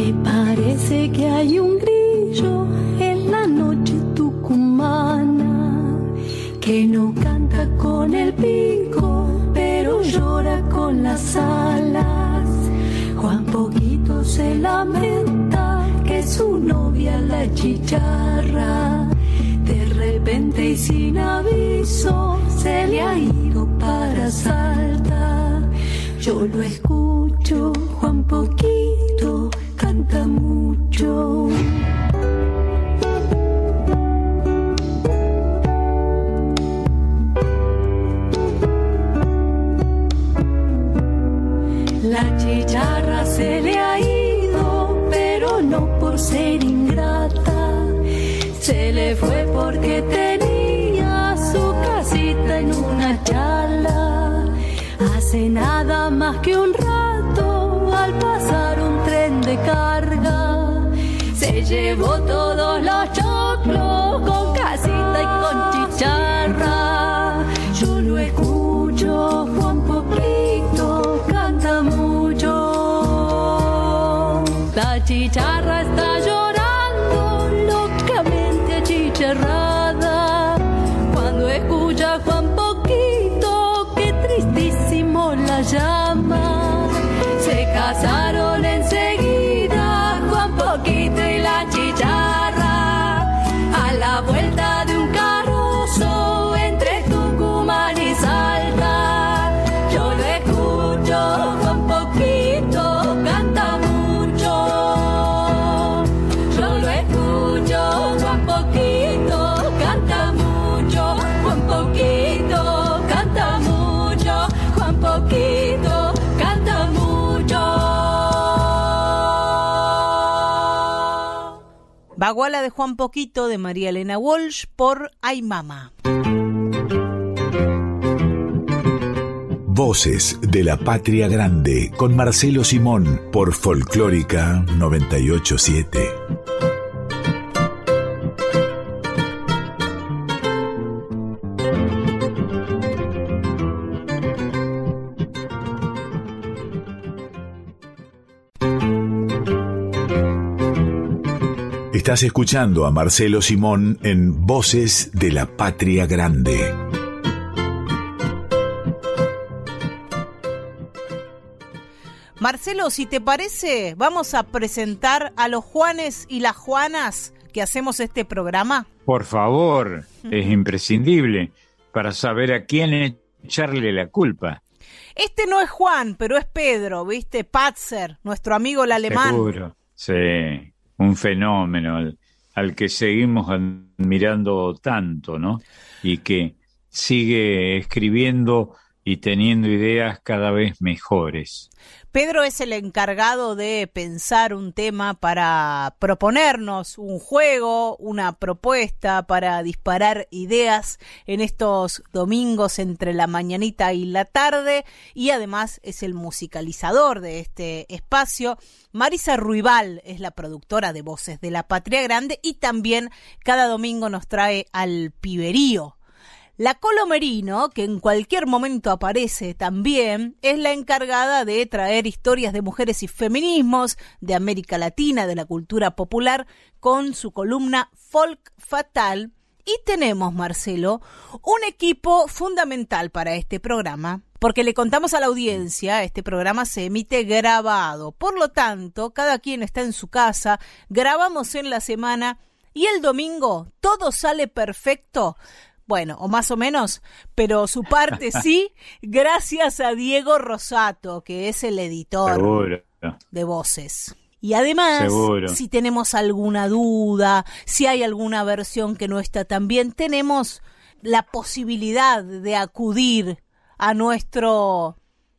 Me parece que hay un grillo en la noche tucumana que no canta con el pico, pero llora con las alas. Juan Poquito se lamenta que su novia la chicharra de repente y sin aviso se le ha ido para Salta. Yo lo escucho, Juan Poquito La chicharra se le ha ido, pero no por ser ingrata. Se le fue porque tenía su casita en una chala. Hace nada más que un rato al pasar carga. Se llevó todos los choclos con casita y con chicharra. Baguala de Juan Poquito de María Elena Walsh por Ay Mama. Voces de la Patria Grande con Marcelo Simón por Folclórica 987. Estás escuchando a Marcelo Simón en Voces de la Patria Grande. Marcelo, si te parece, vamos a presentar a los Juanes y las Juanas que hacemos este programa. Por favor, es imprescindible para saber a quién echarle la culpa. Este no es Juan, pero es Pedro, ¿viste? Patzer, nuestro amigo el alemán. Seguro, sí, un fenómeno al, que seguimos admirando tanto, ¿no? Y que sigue escribiendo y teniendo ideas cada vez mejores. Pedro es el encargado de pensar un tema para proponernos un juego, una propuesta para disparar ideas en estos domingos entre la mañanita y la tarde y además es el musicalizador de este espacio. Marisa Ruibal es la productora de Voces de la Patria Grande y también cada domingo nos trae al Piberío la Colomerino, que en cualquier momento aparece también, es la encargada de traer historias de mujeres y feminismos de América Latina, de la cultura popular, con su columna Folk Fatal. Y tenemos, Marcelo, un equipo fundamental para este programa, porque le contamos a la audiencia, este programa se emite grabado. Por lo tanto, cada quien está en su casa, grabamos en la semana y el domingo todo sale perfecto bueno, o más o menos, pero su parte *laughs* sí, gracias a Diego Rosato, que es el editor Seguro. de voces. Y además, Seguro. si tenemos alguna duda, si hay alguna versión que no está tan bien, tenemos la posibilidad de acudir a nuestro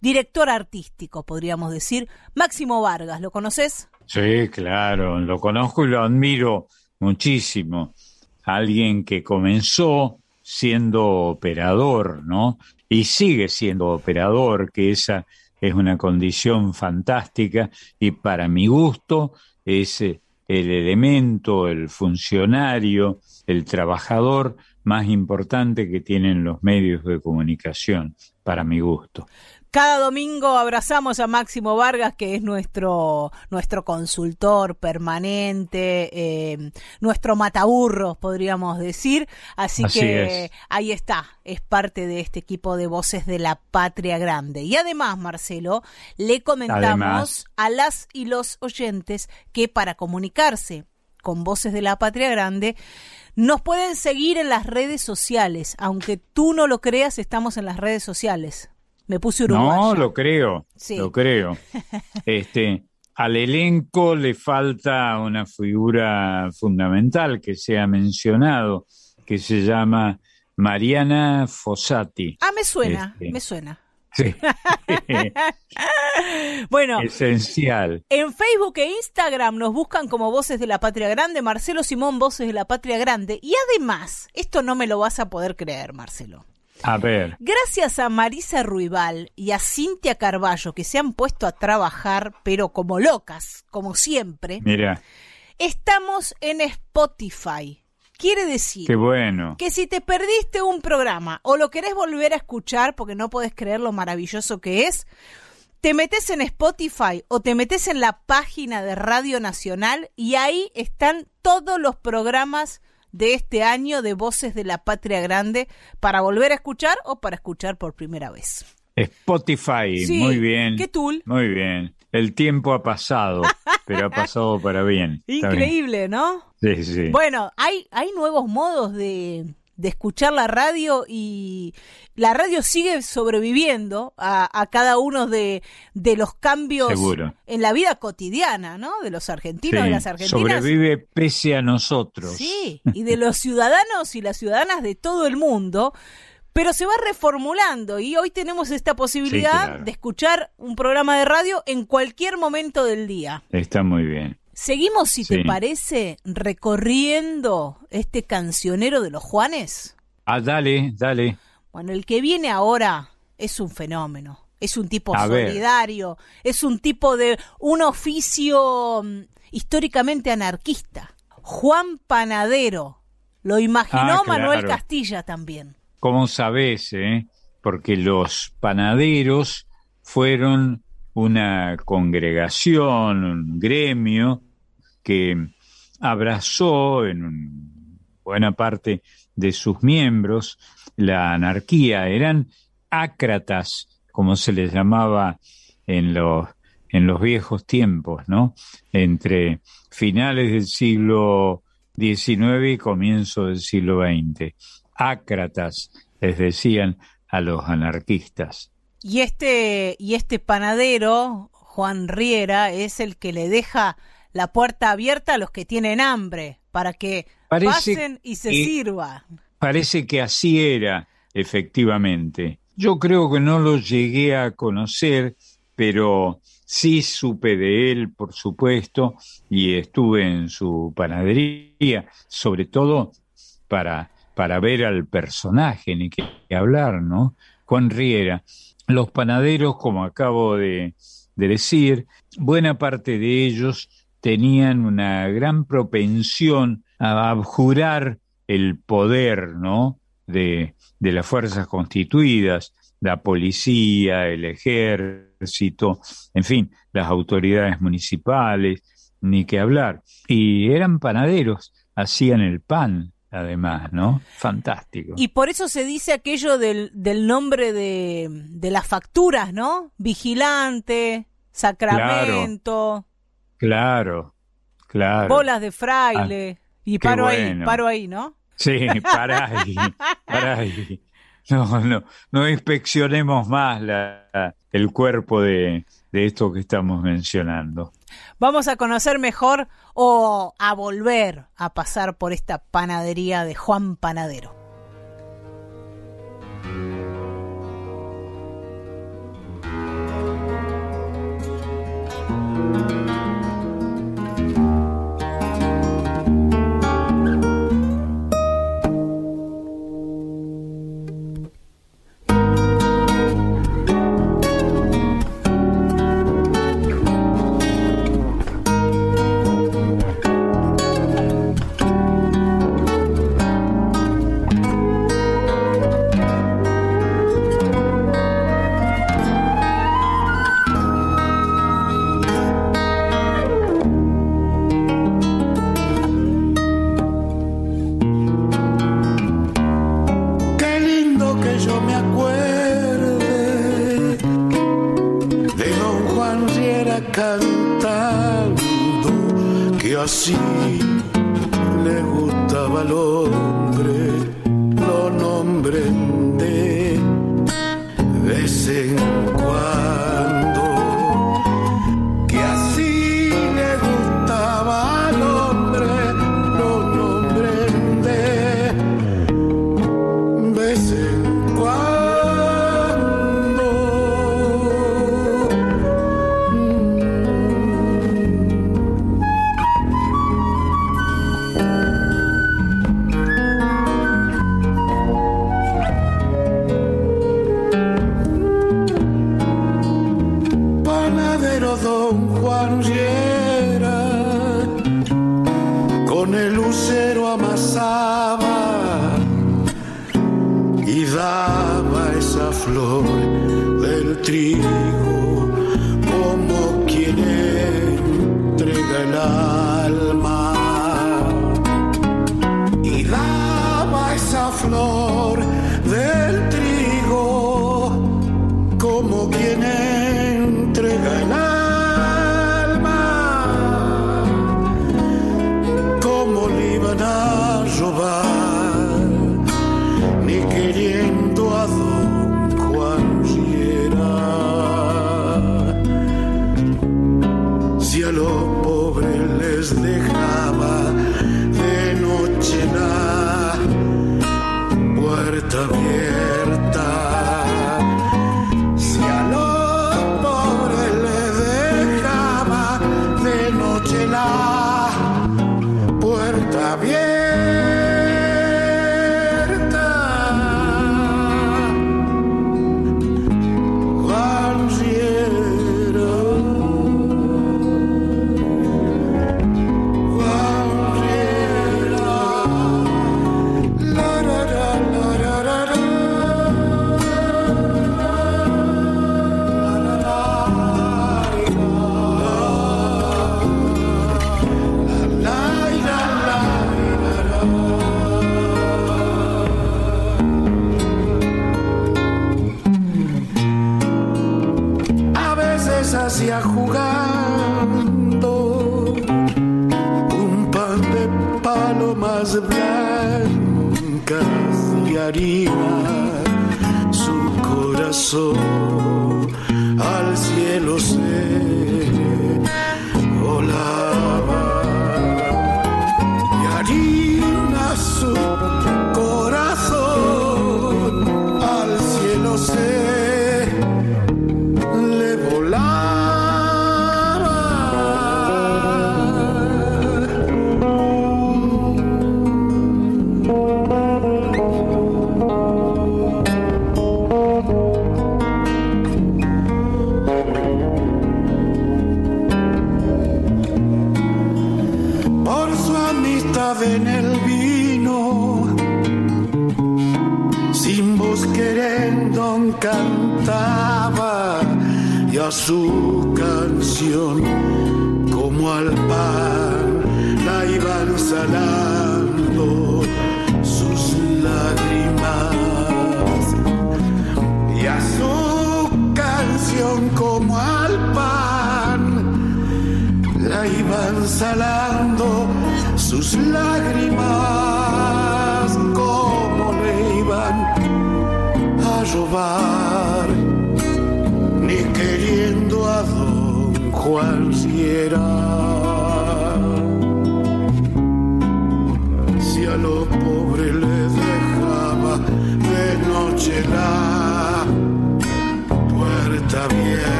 director artístico, podríamos decir, Máximo Vargas. ¿Lo conoces? Sí, claro, lo conozco y lo admiro muchísimo. Alguien que comenzó siendo operador, ¿no? Y sigue siendo operador, que esa es una condición fantástica y para mi gusto es eh, el elemento, el funcionario, el trabajador más importante que tienen los medios de comunicación, para mi gusto. Cada domingo abrazamos a Máximo Vargas, que es nuestro, nuestro consultor permanente, eh, nuestro mataburros, podríamos decir. Así, Así que es. ahí está, es parte de este equipo de voces de la patria grande. Y además, Marcelo, le comentamos Además. a las y los oyentes que para comunicarse con voces de la patria grande, nos pueden seguir en las redes sociales. Aunque tú no lo creas, estamos en las redes sociales. Me puse uruguaya. No, lo creo, Sí. lo creo. *laughs* Este, al elenco le falta una figura fundamental que se ha mencionado, que se llama Mariana Fossati. Ah, me suena, Este. me suena. Sí. *laughs* Bueno, Esencial. en Facebook e Instagram nos buscan como Voces de la Patria Grande, Marcelo Simón Voces de la Patria Grande. Y además, esto no me lo vas a poder creer, Marcelo. A ver, Gracias a Marisa Ruibal y a Cintia Carballo, que se han puesto a trabajar, pero como locas, como siempre, mira, estamos en Spotify. Quiere decir qué bueno. que si te perdiste un programa o lo querés volver a escuchar porque no podés creer lo maravilloso que es, te metes en Spotify o te metes en la página de Radio Nacional y ahí están todos los programas de este año de Voces de la Patria Grande para volver a escuchar o para escuchar por primera vez. Spotify, Sí, muy bien. qué tool. Muy bien. El tiempo ha pasado, *laughs* pero ha pasado para bien. Increíble, ¿no? Sí, sí. Bueno, hay, hay nuevos modos de, de escuchar la radio y la radio sigue sobreviviendo a, a cada uno de, de los cambios Seguro. en la vida cotidiana, ¿no? De los argentinos, Sí, de las argentinas. Sobrevive pese a nosotros. Sí, *laughs* y de los ciudadanos y las ciudadanas de todo el mundo. Pero se va reformulando y hoy tenemos esta posibilidad claro. de escuchar un programa de radio en cualquier momento del día. Está muy bien. Seguimos, si te parece, recorriendo este cancionero de los Juanes. Ah, dale, dale. Bueno, el que viene ahora es un fenómeno. Es un tipo A ver. solidario, es un tipo de un oficio mm, históricamente anarquista. Juan Panadero. Lo imaginó Ah, Manuel claro. Castilla también. ¿Cómo sabes, eh? Porque los panaderos fueron una congregación, un gremio que abrazó en buena parte de sus miembros la anarquía. Eran ácratas, como se les llamaba en los, en los viejos tiempos, ¿no? Entre finales del siglo XIX y comienzo del siglo XX. Ácratas, les decían a los anarquistas. Y este, y este panadero, Juan Riera, es el que le deja la puerta abierta a los que tienen hambre, para que Parece pasen y se que- sirvan. Parece que así era, efectivamente. Yo creo que no lo llegué a conocer, pero sí supe de él, por supuesto, y estuve en su panadería, sobre todo para, para ver al personaje, ni que hablar, ¿no? Juan Riera. Los panaderos, como acabo de, de decir, buena parte de ellos tenían una gran propensión a abjurar el poder, ¿no? De, de las fuerzas constituidas, la policía, el ejército, en fin, las autoridades municipales, ni que hablar. Y eran panaderos, hacían el pan, además, ¿no? Fantástico. Y por eso se dice aquello del, del nombre de, de las facturas, ¿no? Vigilante, sacramento, Claro, claro. bolas de fraile. y qué paro ahí, paro ahí, ¿no? Sí, para ahí, para ahí. No, no, no inspeccionemos más la, el cuerpo de, de esto que estamos mencionando. Vamos a conocer mejor o a volver a pasar por esta panadería de Juan Panadero.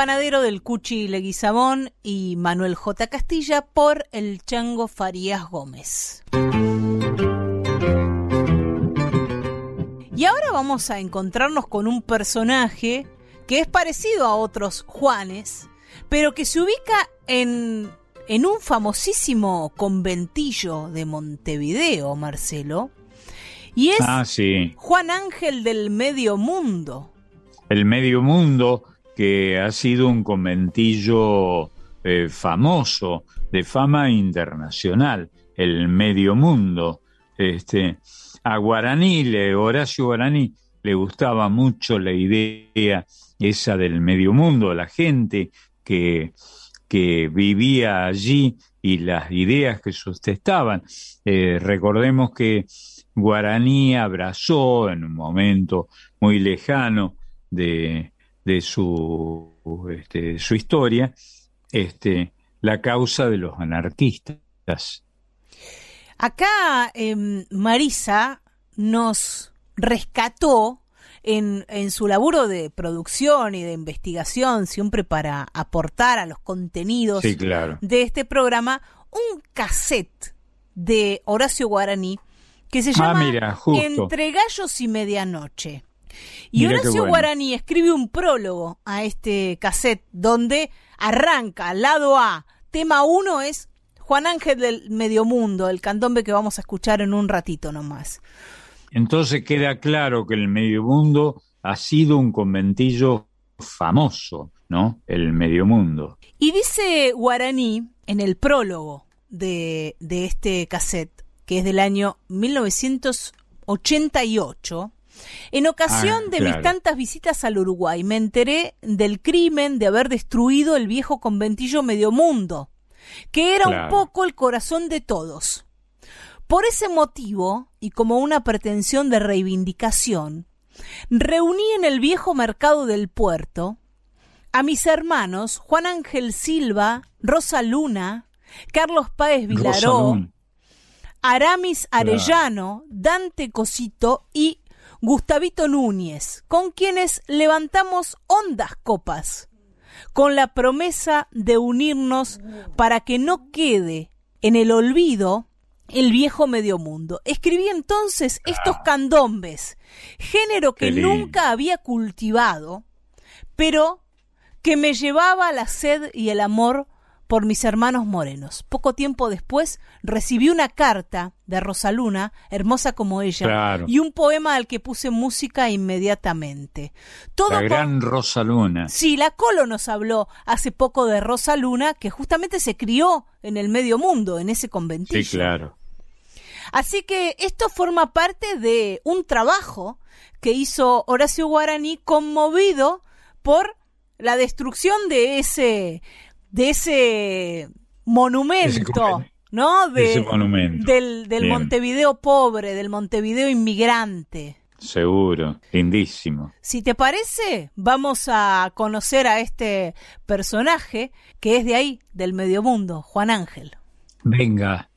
Panadero del Cuchi Leguizamón y Manuel J. Castilla por el Chango Farías Gómez. Y ahora vamos a encontrarnos con un personaje que es parecido a otros Juanes, pero que se ubica en, en un famosísimo conventillo de Montevideo, Marcelo, y es Ah, sí. Juan Ángel del Medio Mundo. El Medio Mundo, que ha sido un conventillo eh, famoso, de fama internacional, el Medio Mundo. Este, a Guaraní, le, Horacio Guaraní, le gustaba mucho la idea esa del Medio Mundo, la gente que, que vivía allí y las ideas que sustentaban. Eh, recordemos que Guaraní abrazó en un momento muy lejano de, de su, este, su historia este, la causa de los anarquistas. Acá em, Marisa nos rescató en, en su laburo de producción y de investigación, siempre para aportar a los contenidos Sí, claro. de este programa, un cassette de Horacio Guaraní que se Ah, llama mira. Entre gallos y medianoche. Y Mira Horacio bueno. Guaraní escribe un prólogo a este cassette donde arranca lado A, tema 1 es Juan Ángel del Medio Mundo, el candombe que vamos a escuchar en un ratito nomás. Entonces queda claro que el Medio Mundo ha sido un conventillo famoso, ¿no? El Medio Mundo. Y dice Guaraní en el prólogo de, de este cassette, que es del año 1988, en ocasión Ah, de mis tantas visitas al Uruguay, me enteré del crimen de haber destruido el viejo conventillo Medio Mundo, que era un poco el corazón de todos. Por ese motivo, y como una pretensión de reivindicación, reuní en el viejo mercado del puerto a mis hermanos Juan Ángel Silva, Rosa Luna, Carlos Páez Vilaró. Aramis. Arellano, Dante Cosito y Gustavito Núñez, con quienes levantamos hondas copas, con la promesa de unirnos para que no quede en el olvido el viejo medio mundo. Escribí entonces estos candombes, género que nunca había cultivado, pero que me llevaba a la sed y el amor por mis hermanos morenos. Poco tiempo después recibí una carta de Rosaluna, hermosa como ella, Claro. y un poema al que puse música inmediatamente. Todo La gran Rosa Luna. Sí, la Colo nos habló hace poco de Rosa Luna, que justamente se crió en el medio mundo, en ese conventillo. Sí, claro. Así que esto forma parte de un trabajo que hizo Horacio Guaraní conmovido por la destrucción de ese de ese monumento, Ese ¿no? De- ese monumento. Del, del. Montevideo pobre, del Montevideo inmigrante. Seguro. Lindísimo. Si te parece, vamos a conocer a este personaje que es de ahí, del medio mundo, Juan Ángel. Venga.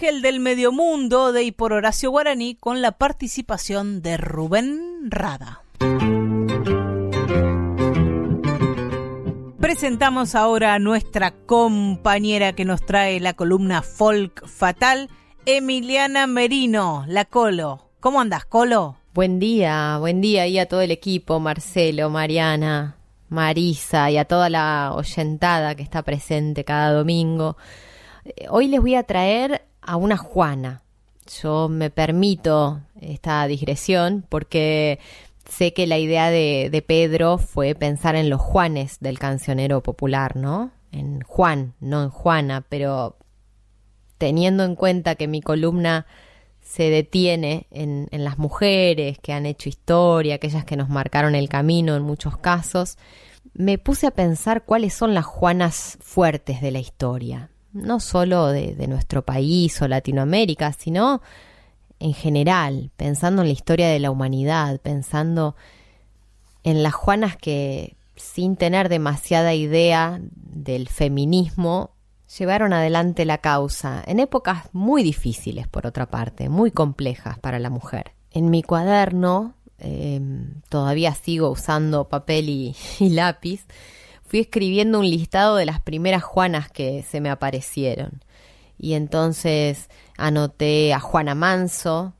Ángel del Medio Mundo de y por Horacio Guaraní con la participación de Rubén Rada. Presentamos ahora a nuestra compañera que nos trae la columna Folk Fatal, Emiliana Merino, la Colo. ¿Cómo andas, Colo? Buen día, buen día ahí a todo el equipo, Marcelo, Mariana. Marisa y a toda la oyentada que está presente cada domingo. Eh, Hoy les voy a traer a una Juana. Yo me permito esta digresión porque sé que la idea de, Pedro fue pensar en los Juanes del cancionero popular, ¿no? En Juan, no en Juana, pero teniendo en cuenta que mi columna se detiene en, en, las mujeres que han hecho historia, aquellas que nos marcaron el camino en muchos casos, me puse a pensar cuáles son las Juanas fuertes de la historia, no solo de, nuestro país o Latinoamérica, sino en general, pensando en la historia de la humanidad, pensando en las Juanas que, sin tener demasiada idea del feminismo, llevaron adelante la causa en épocas muy difíciles, por otra parte, muy complejas para la mujer. En mi cuaderno, eh, todavía sigo usando papel y, lápiz, fui escribiendo un listado de las primeras Juanas que se me aparecieron. Y entonces anoté a Juana Manso,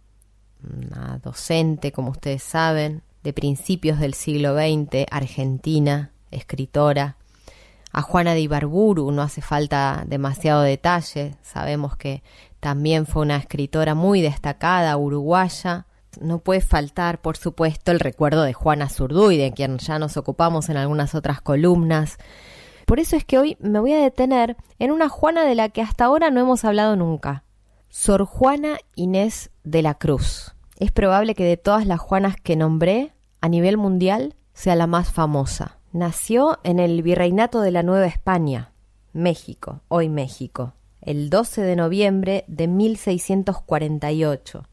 una docente, como ustedes saben, de principios del siglo XX, argentina, escritora, a Juana de Ibarburu no hace falta demasiado detalle, sabemos que también fue una escritora muy destacada, uruguaya. No puede faltar, por supuesto, el recuerdo de Juana Zurduy, de quien ya nos ocupamos en algunas otras columnas. Por eso es que hoy me voy a detener en una Juana de la que hasta ahora no hemos hablado nunca. Sor Juana Inés de la Cruz. Es probable que de todas las Juanas que nombré, a nivel mundial, sea la más famosa. Nació en el Virreinato de la Nueva España, México, hoy México, el 12 de noviembre de 1648.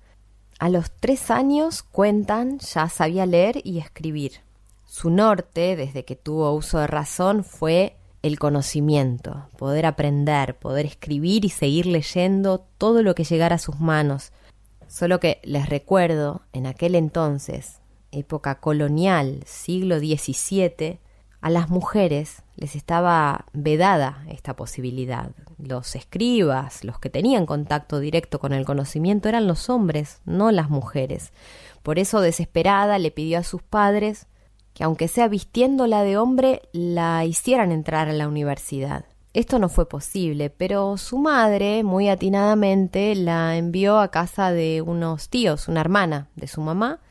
A los tres años, cuentan, ya sabía leer y escribir. Su norte, desde que tuvo uso de razón, fue el conocimiento, poder aprender, poder escribir y seguir leyendo todo lo que llegara a sus manos. Solo que les recuerdo, en aquel entonces, época colonial, siglo XVII, a las mujeres les estaba vedada esta posibilidad. Los escribas, los que tenían contacto directo con el conocimiento eran los hombres, no las mujeres. Por eso, desesperada, le pidió a sus padres que, aunque sea vistiéndola de hombre, la hicieran entrar a la universidad. Esto no fue posible, pero su madre, muy atinadamente, la envió a casa de unos tíos, una hermana de su mamá,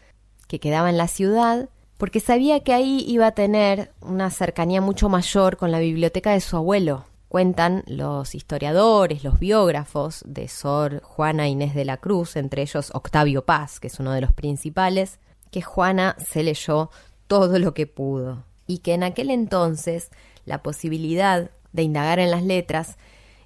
que quedaba en la ciudad, porque sabía que ahí iba a tener una cercanía mucho mayor con la biblioteca de su abuelo. Cuentan los historiadores, los biógrafos de Sor Juana Inés de la Cruz, entre ellos Octavio Paz, que es uno de los principales, que Juana se leyó todo lo que pudo y que en aquel entonces la posibilidad de indagar en las letras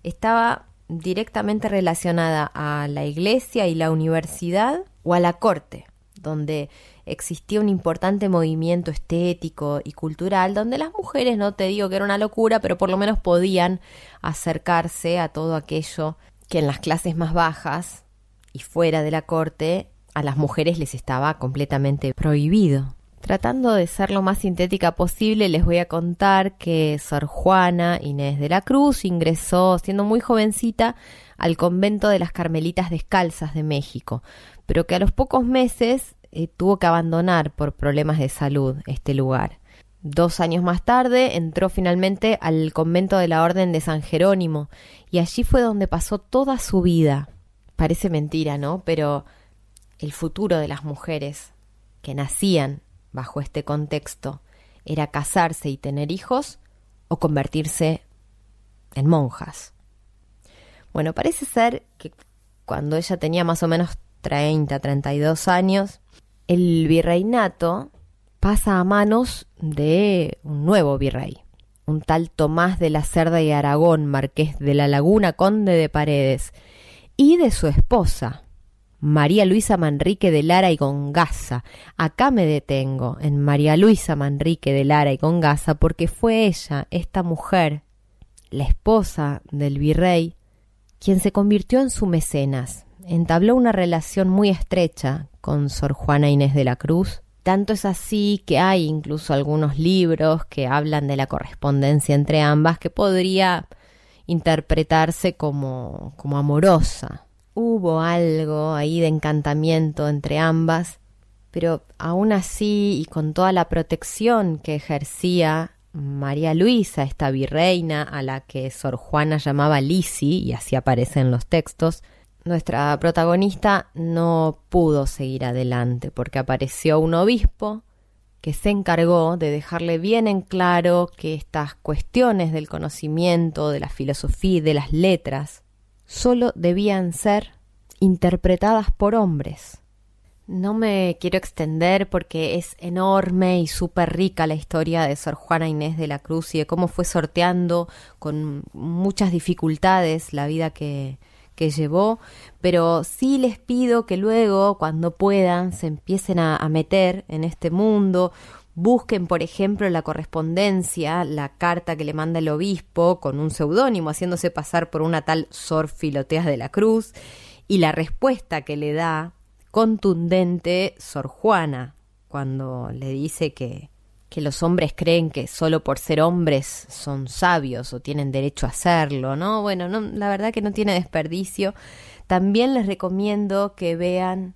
estaba directamente relacionada a la iglesia y la universidad o a la corte, donde existía un importante movimiento estético y cultural donde las mujeres, no te digo que era una locura, pero por lo menos podían acercarse a todo aquello que en las clases más bajas y fuera de la corte a las mujeres les estaba completamente prohibido. Tratando de ser lo más sintética posible, les voy a contar que Sor Juana Inés de la Cruz ingresó siendo muy jovencita al convento de las Carmelitas Descalzas de México, pero que a los pocos meses eh, tuvo que abandonar por problemas de salud este lugar. Dos años más tarde entró finalmente al convento de la Orden de San Jerónimo y allí fue donde pasó toda su vida. Parece mentira, ¿no? Pero el futuro de las mujeres que nacían bajo este contexto era casarse y tener hijos o convertirse en monjas. Bueno, parece ser que cuando ella tenía más o menos 30, 32 años, el virreinato pasa a manos de un nuevo virrey, un tal Tomás de la Cerda y Aragón, marqués de la Laguna, conde de Paredes, y de su esposa, María Luisa Manrique de Lara y Gongaza. Acá me detengo en María Luisa Manrique de Lara y Gongaza porque fue ella, esta mujer, la esposa del virrey, quien se convirtió en su mecenas. Entabló una relación muy estrecha con Sor Juana Inés de la Cruz. Tanto es así que hay incluso algunos libros que hablan de la correspondencia entre ambas que podría interpretarse como, como amorosa hubo algo ahí de encantamiento entre ambas pero aún así y con toda la protección que ejercía María Luisa, esta virreina a la que Sor Juana llamaba Lisi, y así aparece en los textos, nuestra protagonista no pudo seguir adelante porque apareció un obispo que se encargó de dejarle bien en claro que estas cuestiones del conocimiento, de la filosofía y de las letras solo debían ser interpretadas por hombres. No me quiero extender porque es enorme y súper rica la historia de Sor Juana Inés de la Cruz y de cómo fue sorteando con muchas dificultades la vida que, que llevó, pero sí les pido que luego, cuando puedan, se empiecen a, meter en este mundo, Busquen, por ejemplo, la correspondencia, la carta que le manda el obispo con un seudónimo, haciéndose pasar por una tal Sor Filoteas de la Cruz, y la respuesta que le da contundente Sor Juana, cuando le dice que, que los hombres creen que solo por ser hombres son sabios o tienen derecho a hacerlo, ¿no? Bueno, no, la verdad que no tiene desperdicio. También les recomiendo que vean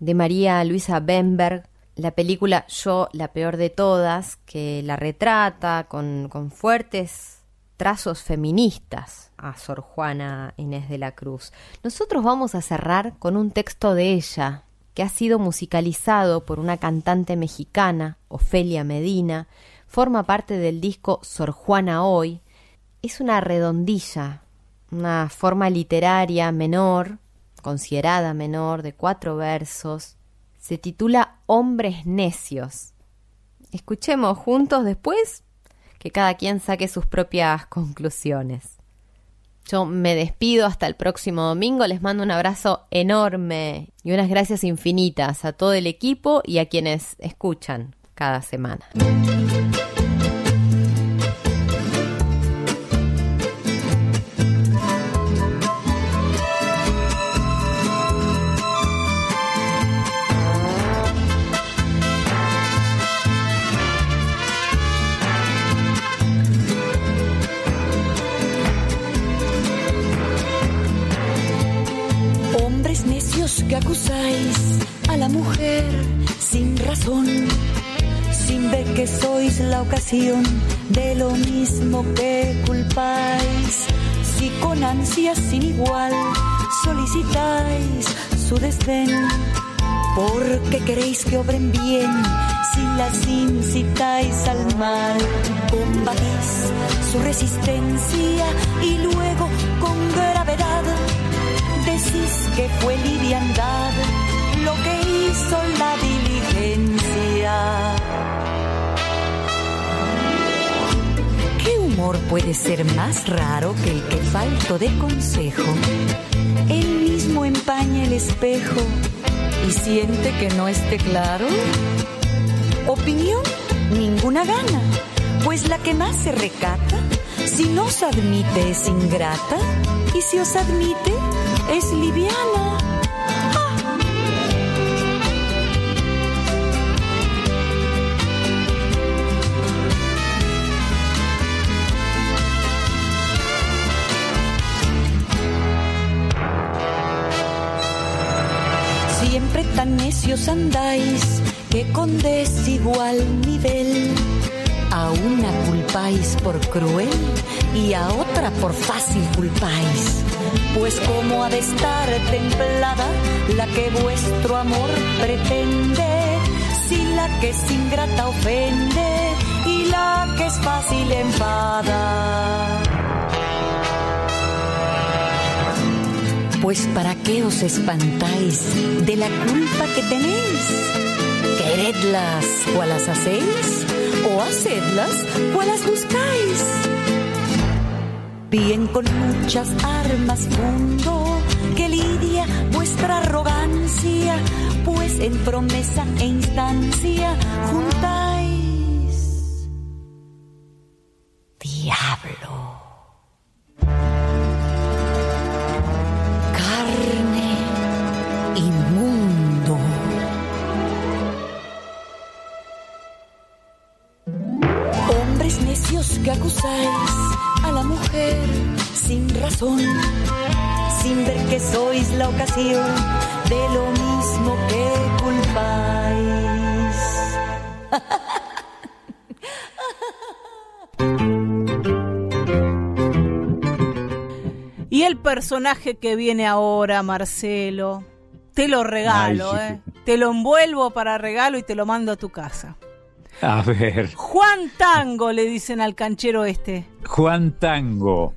de María Luisa Bemberg la película Yo, la peor de todas, que la retrata con, con fuertes trazos feministas a Sor Juana Inés de la Cruz. Nosotros vamos a cerrar con un texto de ella, que ha sido musicalizado por una cantante mexicana, Ofelia Medina, forma parte del disco Sor Juana Hoy, es una redondilla, una forma literaria menor, considerada menor, de cuatro versos, se titula Hombres Necios. Escuchemos juntos después que cada quien saque sus propias conclusiones. Yo me despido hasta el próximo domingo, les mando un abrazo enorme y unas gracias infinitas a todo el equipo y a quienes escuchan cada semana. Ocasión de lo mismo que culpáis. Si con ansias sin igual solicitáis su desdén, porque queréis que obren bien si las incitáis al mal. Combatís su resistencia y luego con gravedad decís que fue liviandad lo que hizo la diligencia. ¿Qué humor puede ser más raro que el que falto de consejo? Él mismo empaña el espejo y siente que no esté claro. Opinión, ninguna gana, pues la que más se recata, si no os admite es ingrata y si os admite es liviana. Necios andáis que con desigual nivel a una culpáis por cruel y a otra por fácil culpáis. Pues como ha de estar templada la que vuestro amor pretende, si la que es ingrata ofende y la que es fácil enfada. Pues para qué os espantáis de la culpa que tenéis. Queredlas o las hacéis, o hacedlas o las buscáis. Bien con muchas armas mundo que lidia vuestra arrogancia, pues en promesa e instancia juntáis. Diablo. Acusáis a la mujer sin razón, sin ver que sois la ocasión de lo mismo que culpáis. *laughs* Y el personaje que viene ahora, Marcelo, te lo regalo, Ay, ¿eh? Te lo envuelvo para regalo y te lo mando a tu casa. A ver, Juan Tango, le dicen al canchero este. Juan Tango.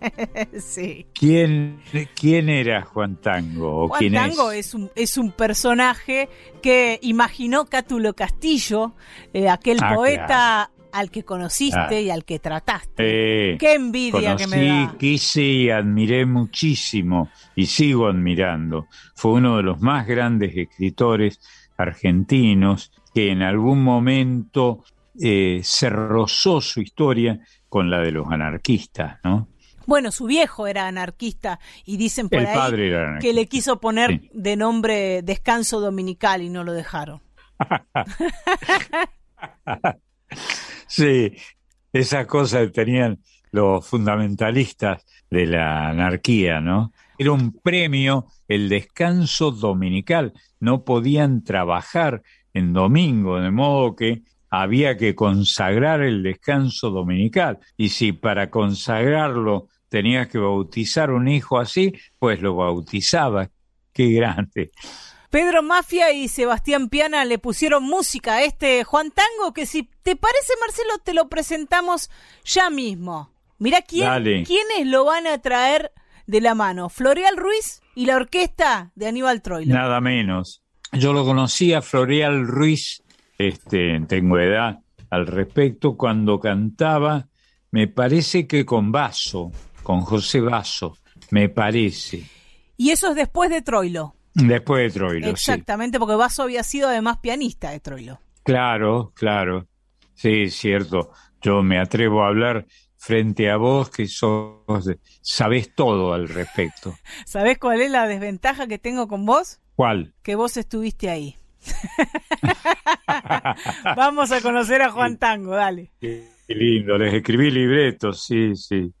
*laughs* sí. ¿Quién, quién era Juan Tango? ¿O Juan quién Tango es? es? un, es un personaje que imaginó Cátulo Castillo, eh, aquel Ah, poeta al que conociste Ah. y al que trataste. Eh, Qué envidia que me da. quise y admiré muchísimo y sigo admirando. Fue uno de los más grandes escritores argentinos que en algún momento eh, se rozó su historia con la de los anarquistas, ¿no? Bueno, su viejo era anarquista y dicen por El ahí padre era que le quiso poner Sí. de nombre Descanso Dominical y no lo dejaron. *laughs* Sí, esas cosas que tenían los fundamentalistas de la anarquía, ¿no? Era un premio el descanso dominical. No podían trabajar en domingo, de modo que había que consagrar el descanso dominical. Y si para consagrarlo tenías que bautizar un hijo así, pues lo bautizaba. Qué grande. Pedro Mafia y Sebastián Piana le pusieron música a este Juan Tango que si te parece Marcelo te lo presentamos ya mismo. Mirá quién, Dale. quiénes lo van a traer de la mano. Floreal Ruiz y la orquesta de Aníbal Troilo. Nada menos. Yo lo conocí a Floreal Ruiz, este, tengo edad al respecto, cuando cantaba, me parece que con Basso, con José Basso, me parece. Y eso es después de Troilo. Después de Troilo, sí. Exactamente, porque Basso había sido además pianista de Troilo. Claro, claro. Sí, es cierto. Yo me atrevo a hablar frente a vos que sos, sabés todo al respecto. *laughs* ¿Sabés cuál es la desventaja que tengo con vos? ¿Cuál? Que vos estuviste ahí. *laughs* Vamos a conocer a Juan Tango, dale. Qué lindo, les escribí libretos, sí, sí.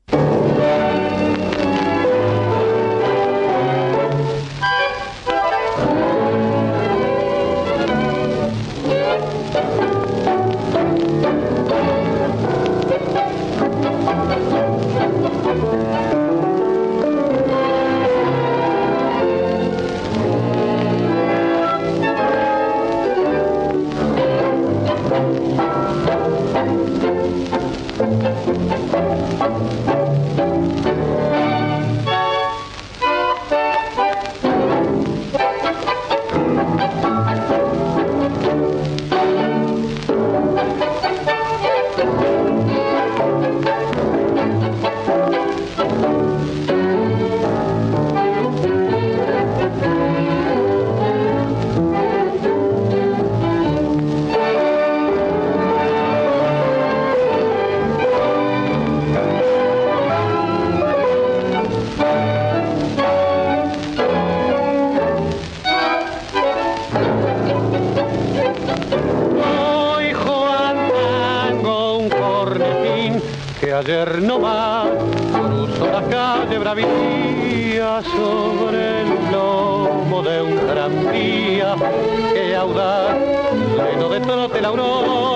Que ayer no más cruzó la calle bravía sobre el lomo de un tranvía que audaz lleno de trote la aurora.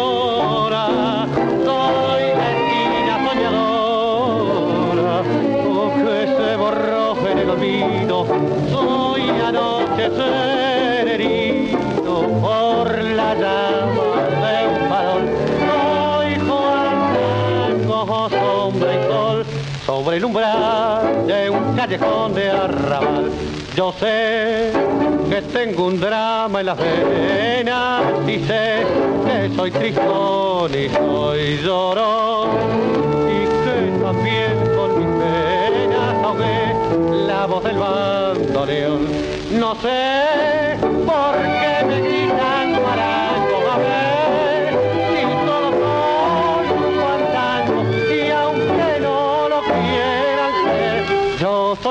Sobre el de un callejón de arrabal. Yo sé que tengo un drama en las venas y sé que soy tristón y soy llorón y que también con mis penas ahogué la voz del bandoneón. No sé por qué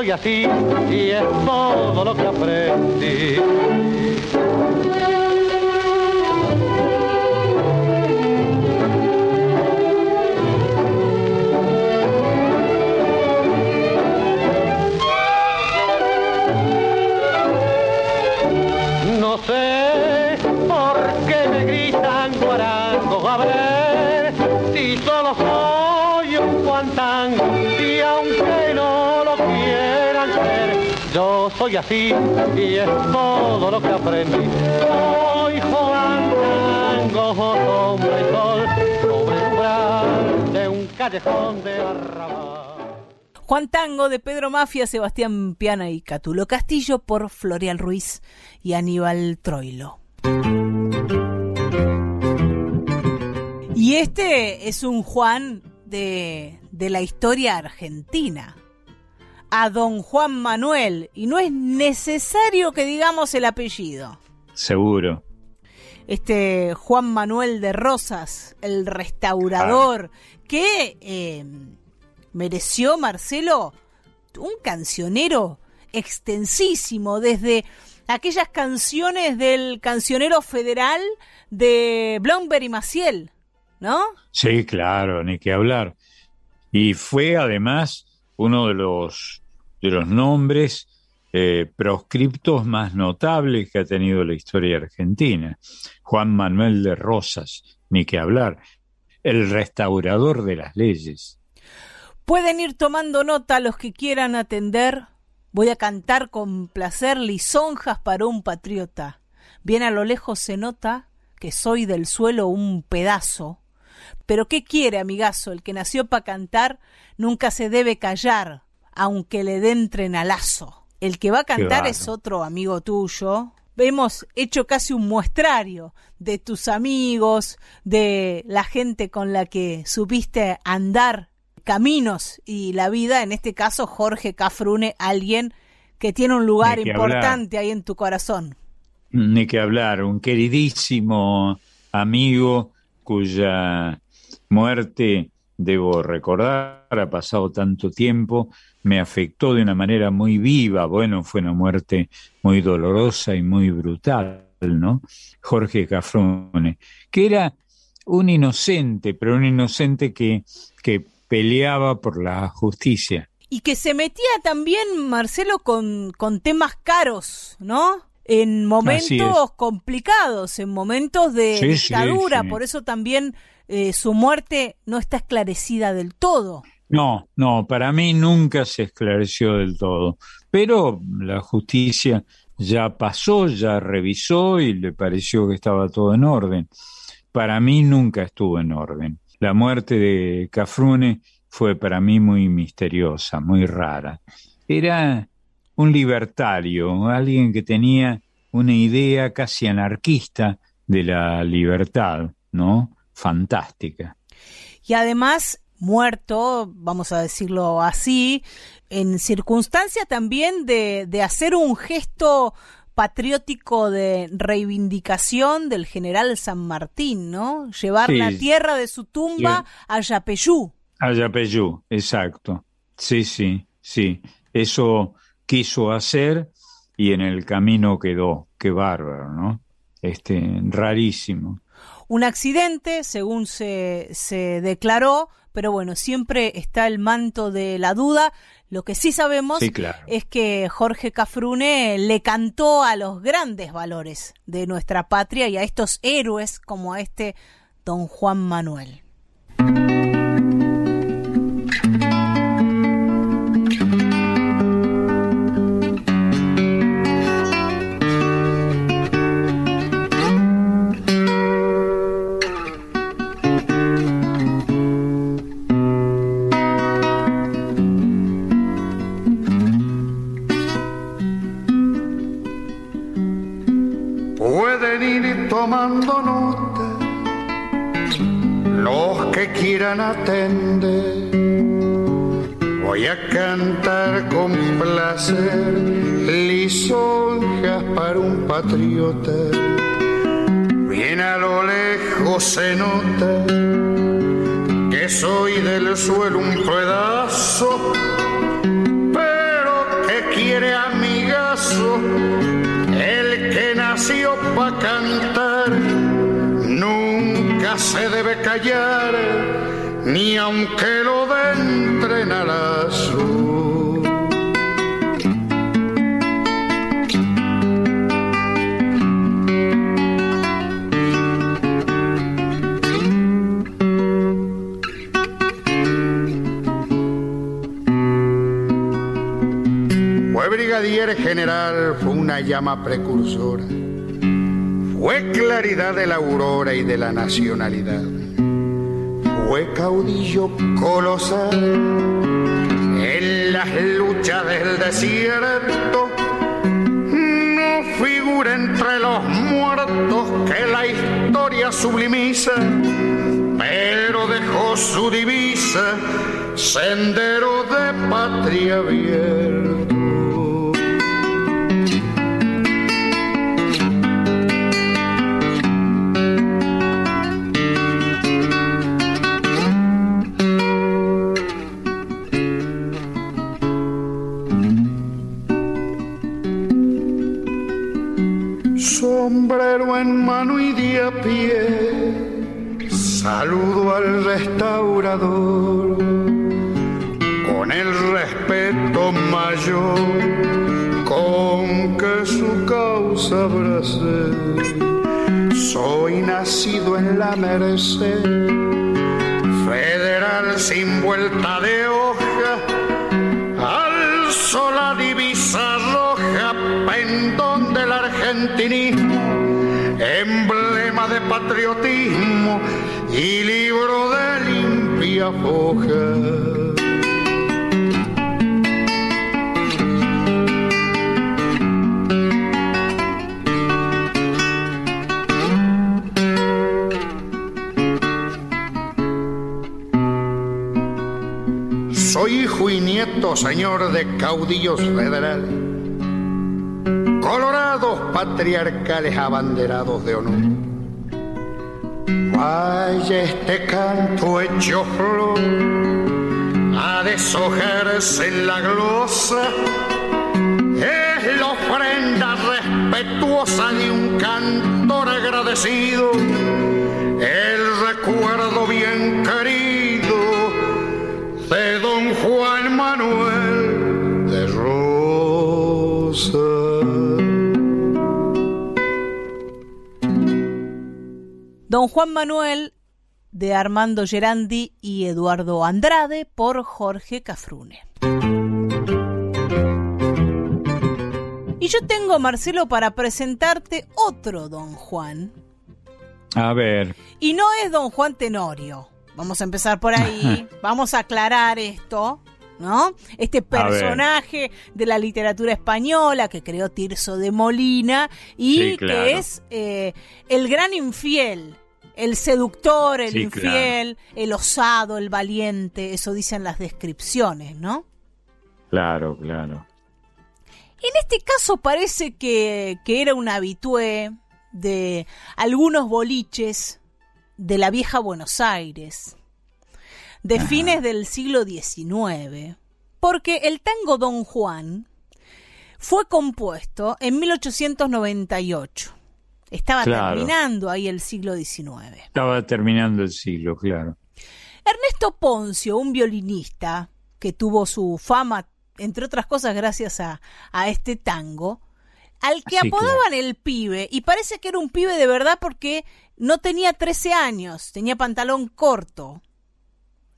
soy así y es todo lo que aprendí. Así y es todo lo que aprendí. Soy Juan Tango, hombre y sol, sobre el umbral de un callejón de arrabal. Juan Tango de Pedro Mafia, Sebastián Piana y Catulo Castillo por Florial Ruiz y Aníbal Troilo. Y este es un Juan de, de la historia argentina. A don Juan Manuel, y no es necesario que digamos el apellido. Seguro. Este Juan Manuel de Rosas, el restaurador, que eh, mereció, Marcelo, un cancionero extensísimo, desde aquellas canciones del cancionero federal de Blomberg y Maciel, ¿no? Sí, claro, ni que hablar. Y fue además uno de los, de los nombres eh, proscriptos más notables que ha tenido la historia argentina. Juan Manuel de Rosas, ni que hablar. El restaurador de las leyes. Pueden ir tomando nota los que quieran atender. Voy a cantar con placer lisonjas para un patriota. Bien a lo lejos se nota que soy del suelo un pedazo. Pero ¿qué quiere, amigazo? El que nació para cantar nunca se debe callar, aunque le den trenalazo. El que va a cantar es otro amigo tuyo. Hemos hecho casi un muestrario de tus amigos, de la gente con la que supiste andar caminos y la vida, en este caso Jorge Cafrune, alguien que tiene un lugar importante ahí en tu corazón. Ni que hablar, un queridísimo amigo cuya muerte, debo recordar, ha pasado tanto tiempo, me afectó de una manera muy viva. Bueno, fue una muerte muy dolorosa y muy brutal, ¿no? Jorge Cafrune, que era un inocente, pero un inocente que, que peleaba por la justicia. Y que se metía también, Marcelo, con, con temas caros, ¿no? En momentos complicados, en momentos de Sí, sí, dictadura, sí. por eso también eh, su muerte no está esclarecida del todo. No, no, para mí nunca se esclareció del todo, pero la justicia ya pasó, ya revisó y le pareció que estaba todo en orden. Para mí nunca estuvo en orden. La muerte de Cafrune fue para mí muy misteriosa, muy rara. Era un libertario, alguien que tenía una idea casi anarquista de la libertad, ¿no? Fantástica. Y además muerto, vamos a decirlo así, en circunstancia también de, de hacer un gesto patriótico de reivindicación del general San Martín, ¿no? Llevar Sí. la tierra de su tumba a Yapeyú. Ayapeyú, exacto. Sí, sí, sí. Eso quiso hacer y en el camino quedó. Qué bárbaro, ¿no? Este, rarísimo. Un accidente, según se, se declaró, pero bueno, siempre está el manto de la duda. Lo que sí sabemos Sí, claro. es que Jorge Cafrune le cantó a los grandes valores de nuestra patria y a estos héroes como a este don Juan Manuel. Patriota. Bien a lo lejos se nota que soy del suelo un pedazo, pero que quiere amigazo el que nació pa' cantar nunca se debe callar, ni aunque lo den trenalazo. General fue una llama precursora. Fue claridad de la aurora y de la nacionalidad. Fue caudillo colosal en las luchas del desierto. No figura entre los muertos que la historia sublimiza, pero dejó su divisa, sendero de patria abierto. La merced, federal sin vuelta de hoja, alzo la divisa roja, pendón del argentinismo, emblema de patriotismo y libro de limpia foja. Señor, de caudillos federales, colorados patriarcales abanderados de honor. Vaya este canto hecho flor a deshojarse en la glosa. Es la ofrenda respetuosa de un cantor agradecido, el recuerdo bien querido Don Juan Manuel de Armando Gerandi y Eduardo Andrade por Jorge Cafrune. Y yo tengo, Marcelo, para presentarte otro Don Juan. A ver, Y no es Don Juan Tenorio. Vamos a empezar por ahí. *laughs* Vamos a aclarar esto. ¿No? Este personaje de la literatura española que creó Tirso de Molina y Sí, claro. que es eh, el gran infiel, el seductor, el Sí, infiel, el osado, el valiente, eso dicen las descripciones, ¿no? claro, claro. En este caso parece que, que era un habitué de algunos boliches de la vieja Buenos Aires, de fines del siglo XIX, porque el tango Don Juan fue compuesto en 1898. Estaba Claro. terminando ahí el siglo XIX. Estaba terminando el siglo, claro. Ernesto Poncio, un violinista que tuvo su fama, entre otras cosas, gracias a, a este tango, al que Sí, apodaban el pibe, y parece que era un pibe de verdad porque no tenía 13 años, tenía pantalón corto.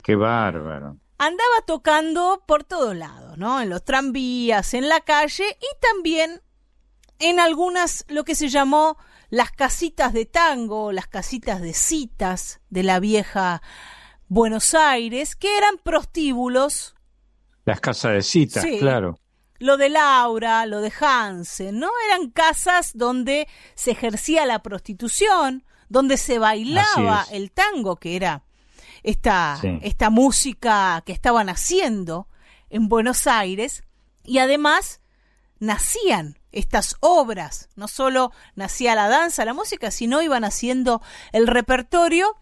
Qué bárbaro. Andaba tocando por todos lados, ¿no? En los tranvías, en la calle y también en algunas, lo que se llamó las casitas de tango, las casitas de citas de la vieja Buenos Aires, que eran prostíbulos, Las casas de citas, Sí. claro. lo de Laura, lo de Hansen, ¿no? Eran casas donde se ejercía la prostitución, donde se bailaba el tango, que era esta, Sí. esta música que estaban haciendo en Buenos Aires, y además nacían estas obras, no solo nacía la danza, la música, sino iban haciendo el repertorio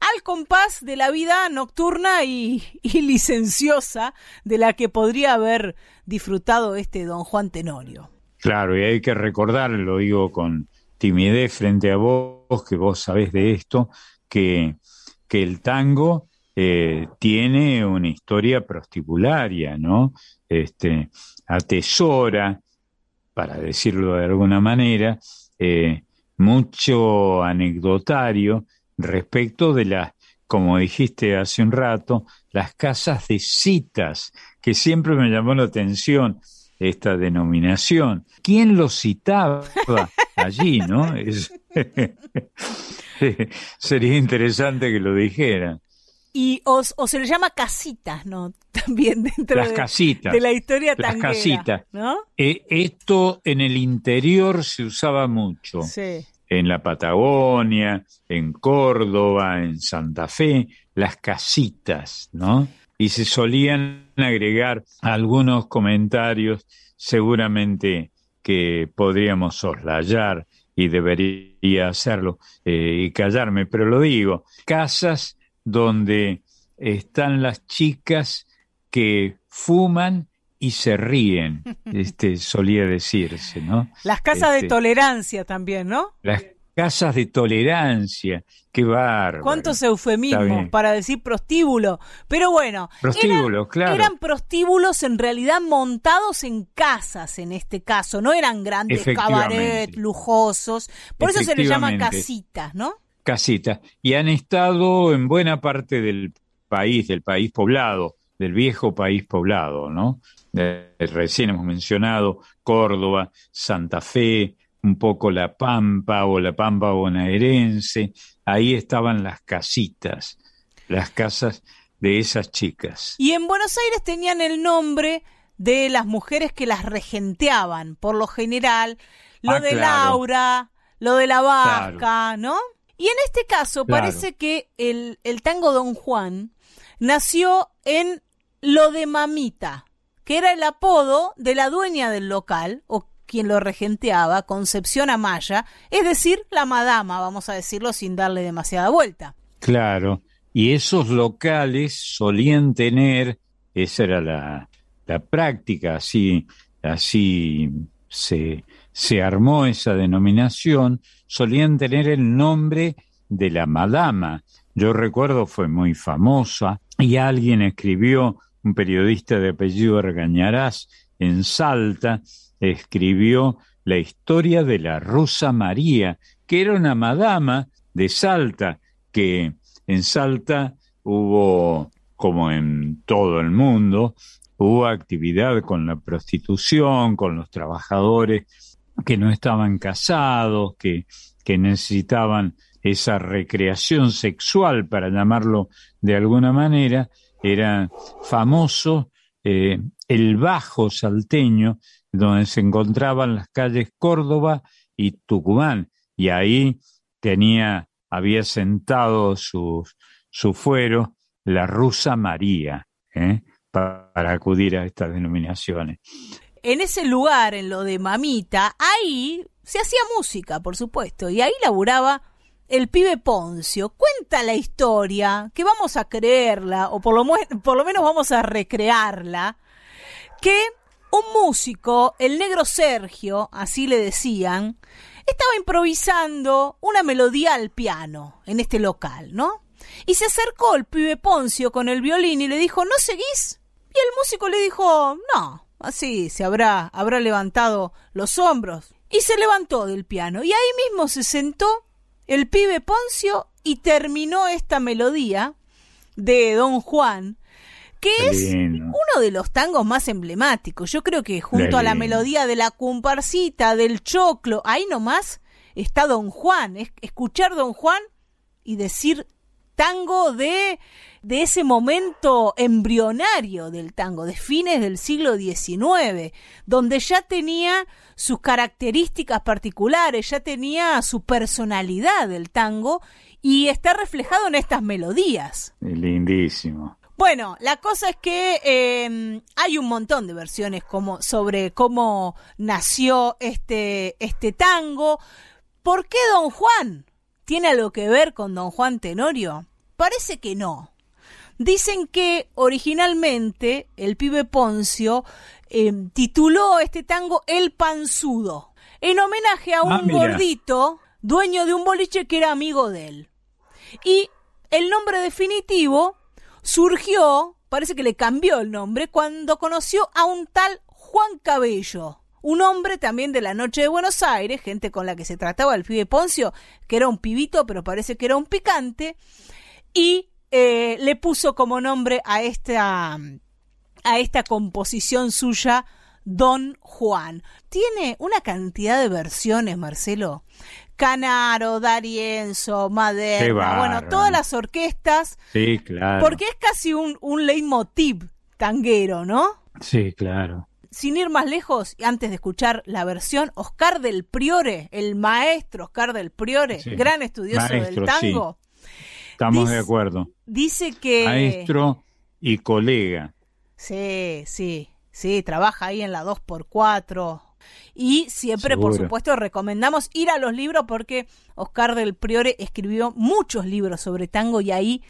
al compás de la vida nocturna *laughs* y, licenciosa de la que podría haber disfrutado este don Juan Tenorio. Claro, y hay que recordar, lo digo con timidez frente a vos, que vos sabés de esto, que, que el tango eh, tiene una historia prostibularia, ¿no? Este, atesora, para decirlo de alguna manera, eh, mucho anecdotario respecto de las, como dijiste hace un rato, las casas de citas, que siempre me llamó la atención esta denominación. ¿Quién lo citaba allí, no? *laughs* Sería interesante que lo dijeran. Y o, o se le llama casitas, ¿no? *laughs* También dentro Las de, casitas. de la historia Las tanguera, casitas. ¿no? Eh, esto en el interior se usaba mucho. Sí. En la Patagonia, en Córdoba, en Santa Fe, las casitas, ¿no? Y se solían agregar algunos comentarios, seguramente que podríamos soslayar y debería hacerlo eh, y callarme, pero lo digo, casas donde están las chicas que fuman y se ríen, *laughs* este solía decirse, ¿no? Las casas de Este, tolerancia también, ¿no? Las casas de tolerancia, qué bárbaro. ¿Cuántos eufemismos para decir prostíbulo? Pero bueno, Prostíbulo, eran, claro. eran prostíbulos en realidad montados en casas en este caso, no eran grandes cabaret lujosos, por eso se les llama casitas, ¿no? Casitas. Y han estado en buena parte del país, del país poblado, del viejo país poblado, ¿no? Eh, recién hemos mencionado Córdoba, Santa Fe, un poco La Pampa o La Pampa bonaerense. Ahí estaban las casitas, las casas de esas chicas. Y en Buenos Aires tenían el nombre de las mujeres que las regenteaban, por lo general, lo Ah, de claro. Laura, lo de la vaca, ¿no? Y en este caso Claro. parece que el, el tango Don Juan nació en lo de Mamita, que era el apodo de la dueña del local, o quien lo regenteaba, Concepción Amaya, es decir, la madama, vamos a decirlo sin darle demasiada vuelta. Claro, y esos locales solían tener, esa era la, la práctica, así, así se, se armó esa denominación, solían tener el nombre de la madama. Yo recuerdo fue muy famosa y alguien escribió, un periodista de apellido Argañarás, en Salta, escribió la historia de la rusa María, que era una madama de Salta, que en Salta hubo, como en todo el mundo, hubo actividad con la prostitución, con los trabajadores que no estaban casados, que, que necesitaban esa recreación sexual, para llamarlo de alguna manera, era famoso eh, el Bajo salteño, donde se encontraban las calles Córdoba y Tucumán, y ahí tenía, había sentado su, su fuero la rusa María, ¿eh? Pa- para acudir a estas denominaciones. En ese lugar, en lo de Mamita, ahí se hacía música, por supuesto, y ahí laburaba el pibe Poncio. Cuenta la historia, que vamos a creerla, o por lo, por lo menos vamos a recrearla, que un músico, el negro Sergio, así le decían, estaba improvisando una melodía al piano en este local, ¿no? Y se acercó el pibe Poncio con el violín y le dijo, ¿no seguís? Y el músico le dijo, no, así se habrá, habrá levantado los hombros. Y se levantó del piano. Y ahí mismo se sentó el pibe Poncio y terminó esta melodía de Don Juan, que es uno de los tangos más emblemáticos. Yo creo que junto a la melodía de la comparsita, del choclo, ahí nomás está Don Juan. Es escuchar Don Juan y decir tango de, de ese momento embrionario del tango, de fines del siglo XIX, donde ya tenía sus características particulares, ya tenía su personalidad del tango y está reflejado en estas melodías. Lindísimo. Bueno, la cosa es que eh, hay un montón de versiones como, sobre cómo nació este, este tango. ¿Por qué Don Juan? ¿Tiene algo que ver con Don Juan Tenorio? Parece que no. Dicen que originalmente el pibe Poncio eh, tituló este tango El Panzudo, en homenaje a un Ah, mira. gordito dueño de un boliche que era amigo de él. Y el nombre definitivo surgió, parece que le cambió el nombre, cuando conoció a un tal Juan Cabello, un hombre también de la noche de Buenos Aires, gente con la que se trataba el pibe Poncio, que era un pibito, pero parece que era un picante, y eh, le puso como nombre a esta, a esta composición suya Don Juan. Tiene una cantidad de versiones, Marcelo. Canaro, Darienzo, Qué Maderna, bueno, todas las orquestas, Sí, claro. porque es casi un, un leitmotiv tanguero, ¿no? Sí, claro. Sin ir más lejos, y antes de escuchar la versión, Oscar del Priore, el maestro Oscar del Priore, Sí. gran estudioso del tango, Estamos Dice- de acuerdo. dice que... Maestro y colega. Sí, sí, sí, trabaja ahí en la 2x4. Y siempre, por supuesto, recomendamos ir a los libros porque Oscar del Priore escribió muchos libros sobre tango y ahí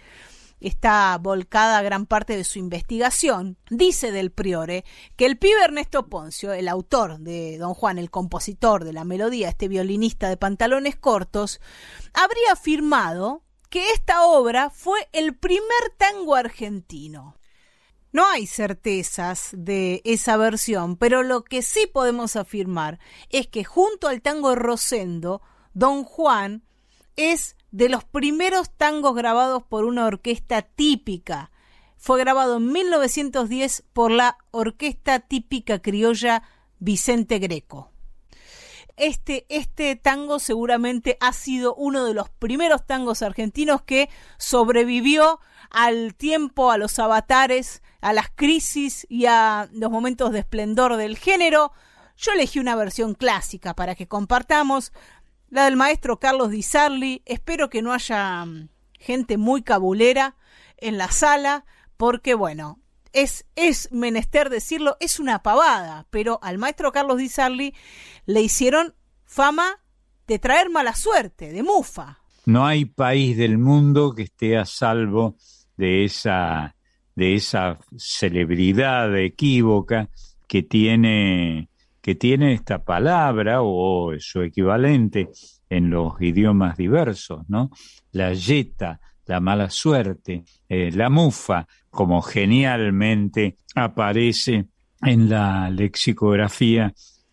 está volcada gran parte de su investigación. Dice del Priore que el pibe Ernesto Poncio, el autor de Don Juan, el compositor de la melodía, este violinista de pantalones cortos, habría afirmado que esta obra fue el primer tango argentino. No hay certezas de esa versión, pero lo que sí podemos afirmar es que junto al tango Rosendo, Don Juan es de los primeros tangos grabados por una orquesta típica. Fue grabado en 1910 por la orquesta típica criolla Vicente Greco. Este, este tango seguramente ha sido uno de los primeros tangos argentinos que sobrevivió al tiempo, a los avatares, a las crisis y a los momentos de esplendor del género. Yo elegí una versión clásica para que compartamos, la del maestro Carlos Di Sarli. Espero que no haya mm, gente muy cabulera en la sala, porque bueno, es, es menester decirlo, es una pavada, pero al maestro Carlos Di Sarli le hicieron fama de traer mala suerte, de mufa. No hay país del mundo que esté a salvo de esa, de esa celebridad equívoca que tiene, que tiene esta palabra o su equivalente en los idiomas diversos, ¿no? La yeta, la mala suerte, eh, la mufa, como genialmente aparece en la lexicografía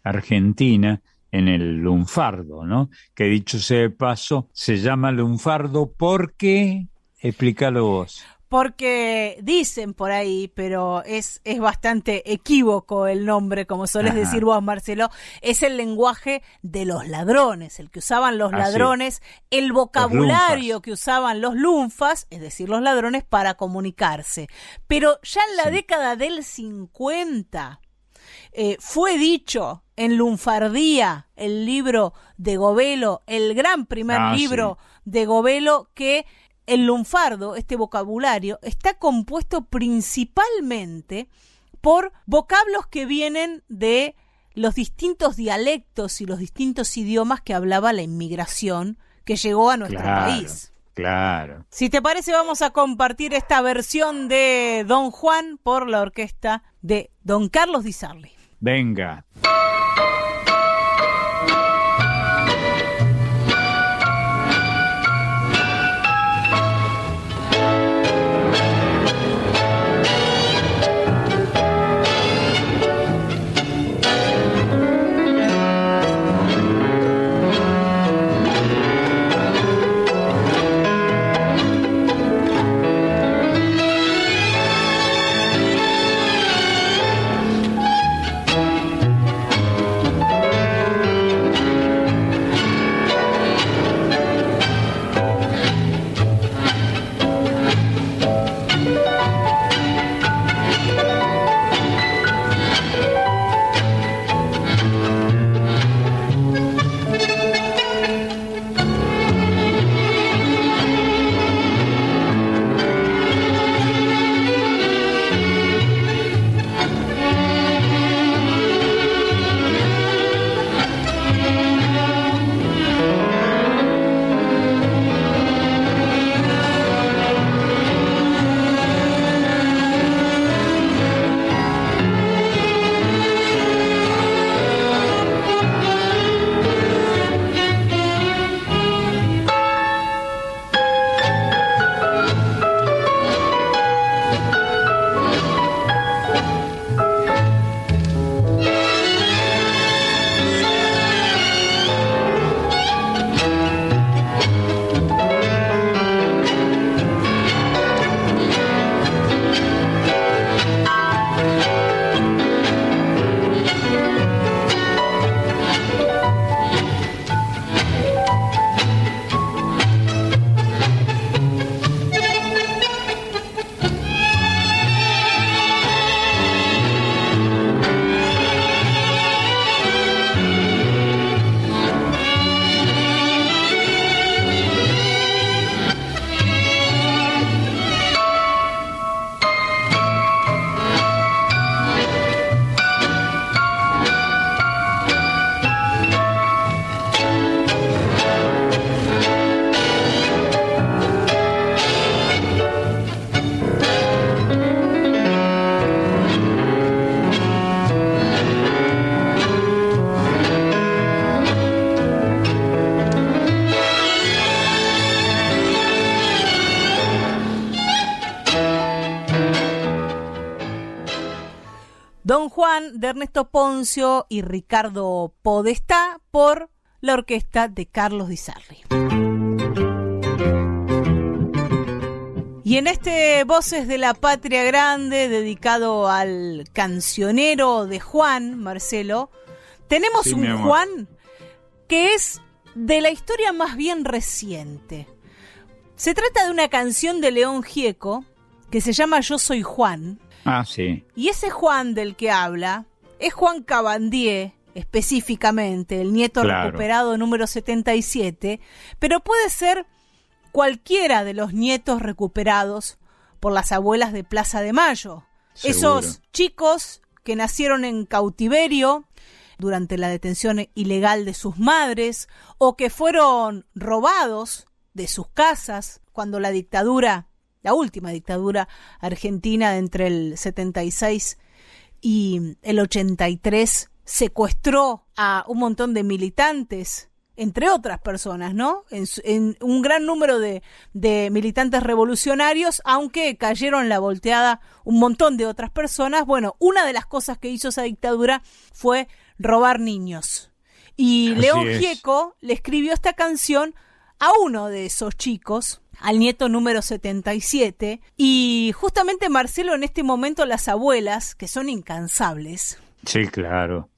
argentina en el lunfardo, ¿no? Que dicho sea de paso, se llama lunfardo porque, explícalo vos. Porque dicen por ahí, pero es, es bastante equívoco el nombre, como sueles Ajá. decir vos, Marcelo, es el lenguaje de los ladrones, el que usaban los ladrones, el vocabulario que usaban los lunfas, es decir, los ladrones, para comunicarse. Pero ya en la Sí. década del 50 eh, fue dicho en Lunfardía, el libro de Govelo, el gran primer Ah, libro de Govelo, que el lunfardo, este vocabulario, está compuesto principalmente por vocablos que vienen de los distintos dialectos y los distintos idiomas que hablaba la inmigración que llegó a nuestro Claro, país. claro. Si te parece, vamos a compartir esta versión de Don Juan por la orquesta de Don Carlos Di Sarli. Venga. Y Ricardo Podestá por la orquesta de Carlos Di Sarli. Y en este Voces de la Patria Grande, dedicado al cancionero de Juan, Marcelo, tenemos Sí, un. Juan que es de la historia más bien reciente. Se trata de una canción de León Gieco que se llama Yo soy Juan. Ah, sí. Y ese Juan del que habla es Juan Cabandier, específicamente, el nieto Claro. recuperado número 77, pero puede ser cualquiera de los nietos recuperados por las abuelas de Plaza de Mayo. Seguro. Esos chicos que nacieron en cautiverio durante la detención ilegal de sus madres o que fueron robados de sus casas cuando la dictadura, la última dictadura argentina entre el 76 y el 83 secuestró a un montón de militantes, entre otras personas, ¿no? En, en un gran número de, de militantes revolucionarios, aunque cayeron la volteada un montón de otras personas. Bueno, una de las cosas que hizo esa dictadura fue robar niños. Y Así León es. Gieco le escribió esta canción a uno de esos chicos, al nieto número 77, y justamente Marcelo en este momento las abuelas, que son incansables, Sí, claro.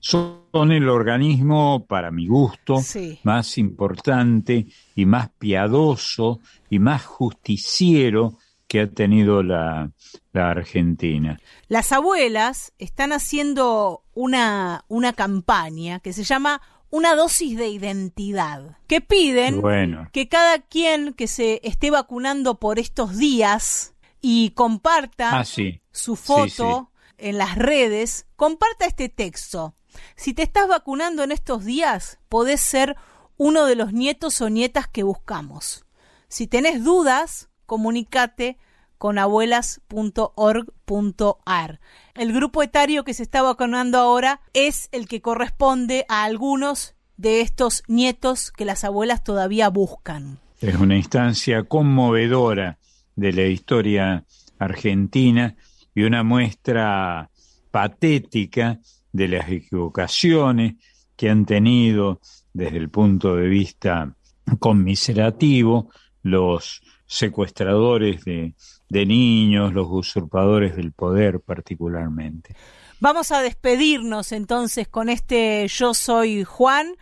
Son el organismo, para mi gusto, Sí. más importante y más piadoso y más justiciero que ha tenido la, la Argentina. las abuelas están haciendo una, una campaña que se llama una dosis de identidad, que piden Bueno, que cada quien que se esté vacunando por estos días y comparta ah, sí. su Sí, foto en las redes, comparta este texto. Si te estás vacunando en estos días, podés ser uno de los nietos o nietas que buscamos. Si tenés dudas, comunícate con abuelas.org.ar. El grupo etario que se está vacunando ahora es el que corresponde a algunos de estos nietos que las abuelas todavía buscan. Es una instancia conmovedora de la historia argentina y una muestra patética de las equivocaciones que han tenido desde el punto de vista conmiserativo los secuestradores de, de niños, los usurpadores del poder particularmente. Vamos a despedirnos entonces con este Yo soy Juan,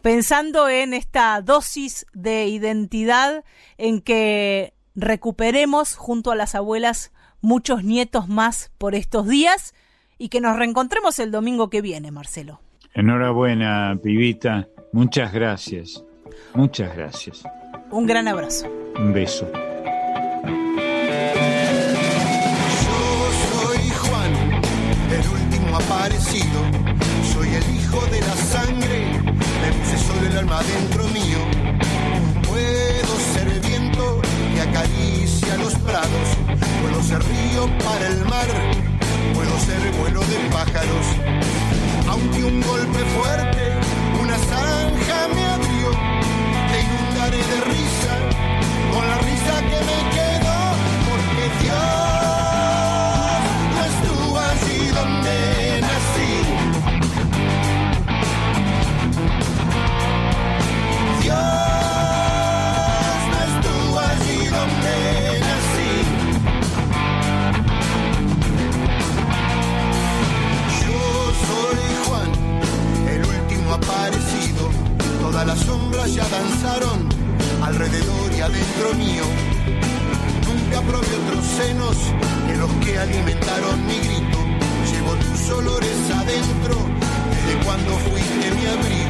pensando en esta dosis de identidad en que recuperemos junto a las abuelas muchos nietos más por estos días y que nos reencontremos el domingo que viene, Marcelo. Enhorabuena, pibita. Muchas gracias. Muchas gracias. Un gran abrazo. Un beso. Soy el hijo de la sangre, me puse solo el alma dentro mío. Puedo ser viento que acaricia los prados. Puedo ser río para el mar, puedo ser vuelo de pájaros. Aunque un golpe fuerte, una zanja me abrió, te inundaré de risa, con la risa que me quedó, porque Dios Todas las sombras ya danzaron alrededor y adentro mío. Nunca probé otros senos que los que alimentaron mi grito. Llevo tus olores adentro desde cuando fuiste mi abrigo.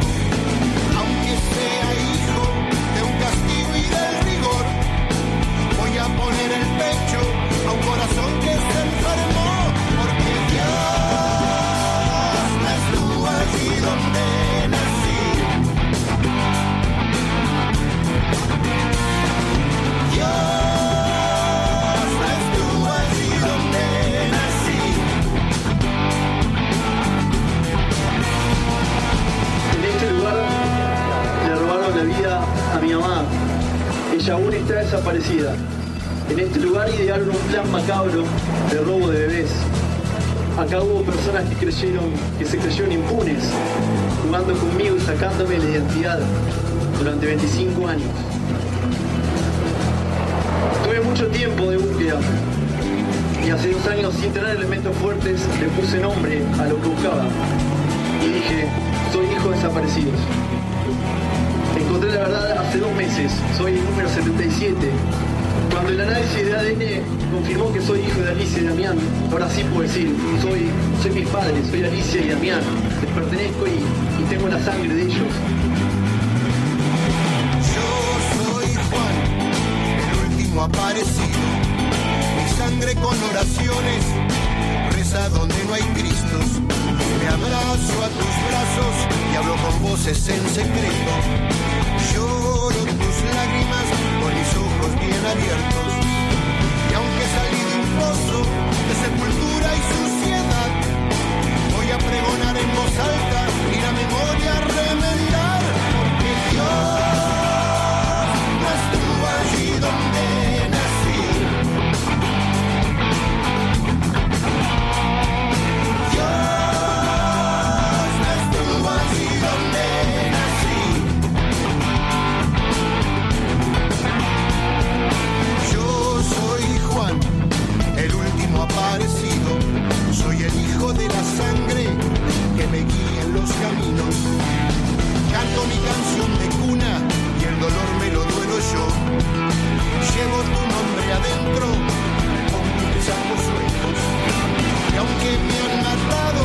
Desaparecida. En este lugar idearon un plan macabro de robo de bebés. Acá hubo personas que creyeron, que se creyeron impunes, jugando conmigo y sacándome la identidad durante 25 años. Tuve mucho tiempo de búsqueda y hace dos años sin tener elementos fuertes le puse nombre a lo que buscaba y dije, soy hijo de desaparecidos. Encontré la verdad hace dos meses, soy el número 77. Cuando el análisis de ADN confirmó que soy hijo de Alicia y Damián, ahora sí puedo decir, soy, soy mis padres, soy Alicia y Damián, les pertenezco y, y tengo la sangre de ellos. Yo soy Juan, el último aparecido. Mi sangre con oraciones reza donde no hay Cristos. Me abrazo a tus brazos y hablo con voces en secreto. bien abiertos. Y aunque salí de un pozo de sepultura y suciedad, voy a pregonar en voz alta y la memoria remendar. llevo tu nombre adentro, me pongo mis sueños. Y aunque me han matado,